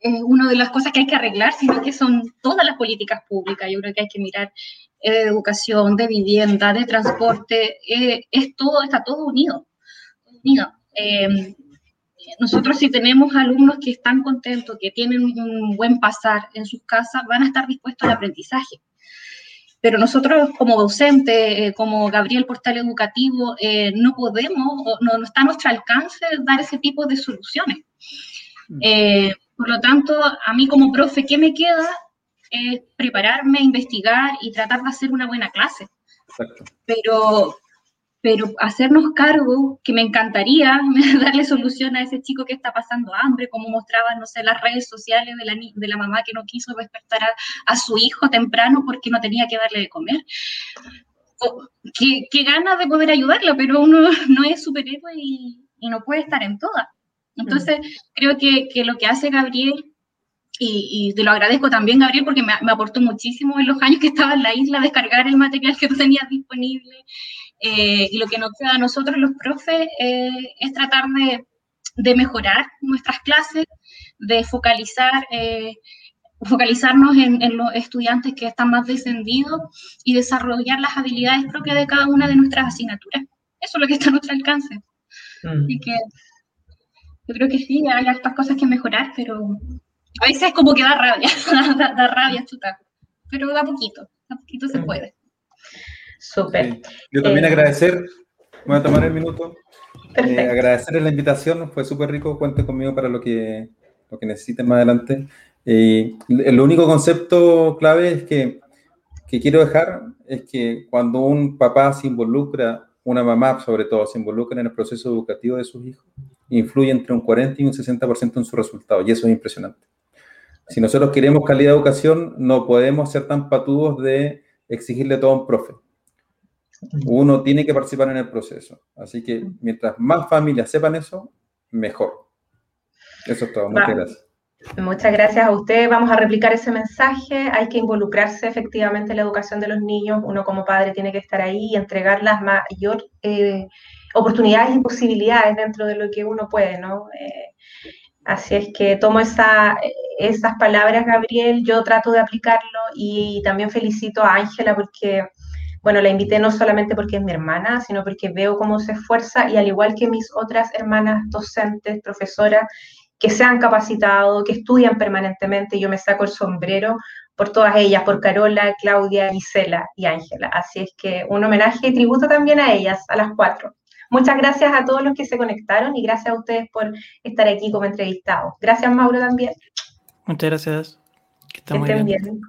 es una de las cosas que hay que arreglar, sino que son todas las políticas públicas. Yo creo que hay que mirar eh, de educación, de vivienda, de transporte, eh, es todo, está todo unido. unido. Em, nosotros si tenemos alumnos que están contentos, que tienen un buen pasar en sus casas, van a estar dispuestos al aprendizaje. Pero nosotros como docentes, eh, como Gabriel Portal Educativo, no podemos, no, no, está a nuestro alcance dar ese tipo de soluciones. Mm. por lo tanto, a mí como profe, ¿qué me queda? Es prepararme, investigar y tratar de hacer una buena clase. Pero, pero hacernos cargo, que me encantaría darle solución a ese chico que está pasando hambre, como mostraban, no sé, las redes sociales de la, de la mamá que no quiso despertar a, su hijo temprano porque no tenía que darle de comer. qué, ganas de poder ayudarla, pero uno no es superhéroe y, y no puede estar en todas. Entonces, creo que, que, lo que hace Gabriel y, te lo agradezco también, Gabriel, porque me, aportó muchísimo en los años que estaba en la isla descargar el material que tú tenías disponible. Eh, y lo que nos queda a nosotros, los profes, eh, es tratar de, de, mejorar nuestras clases, de focalizar, eh, focalizarnos en, en, los estudiantes que están más descendidos y desarrollar las habilidades propias de cada una de nuestras asignaturas. Eso es lo que está a nuestro alcance. Mm. Así que yo creo que sí, hay estas cosas que mejorar, pero a veces es como que da rabia, da, rabia chutar, pero da poquito, da poquito se mm. puede. Súper. Yo también eh, agradecer, voy a tomar el minuto. Eh, Perfecto. agradecerles la invitación, fue súper rico, cuenten conmigo para lo que, lo que necesiten más adelante. Eh, el único concepto clave es que, que quiero dejar es que cuando un papá se involucra, una mamá sobre todo, se involucra en el proceso educativo de sus hijos, influye entre un 40 y un 60% en su resultado, y eso es impresionante. Si nosotros queremos calidad de educación, no podemos ser tan patudos de exigirle todo a un profe. Uno tiene que participar en el proceso. Así que mientras más familias sepan eso, mejor. Eso es todo. Muchas Va. gracias. Muchas gracias a ustedes. Vamos a replicar ese mensaje. Hay que involucrarse efectivamente en la educación de los niños. Uno como padre tiene que estar ahí y entregar las mayor eh, oportunidades y posibilidades dentro de lo que uno puede, ¿no? Eh, así es que tomo esa, esas palabras, Gabriel, yo trato de aplicarlo y también felicito a Ángela porque, bueno, la invité no solamente porque es mi hermana, sino porque veo cómo se esfuerza y al igual que mis otras hermanas docentes, profesoras, que se han capacitado, que estudian permanentemente. Yo me saco el sombrero por todas ellas, por Carola, Claudia, Gisela y Ángela. Así es que un homenaje y tributo también a ellas, a las cuatro. Muchas gracias a todos los que se conectaron y gracias a ustedes por estar aquí como entrevistados. Gracias, Mauro, también. Muchas gracias. Que estén bien. bien.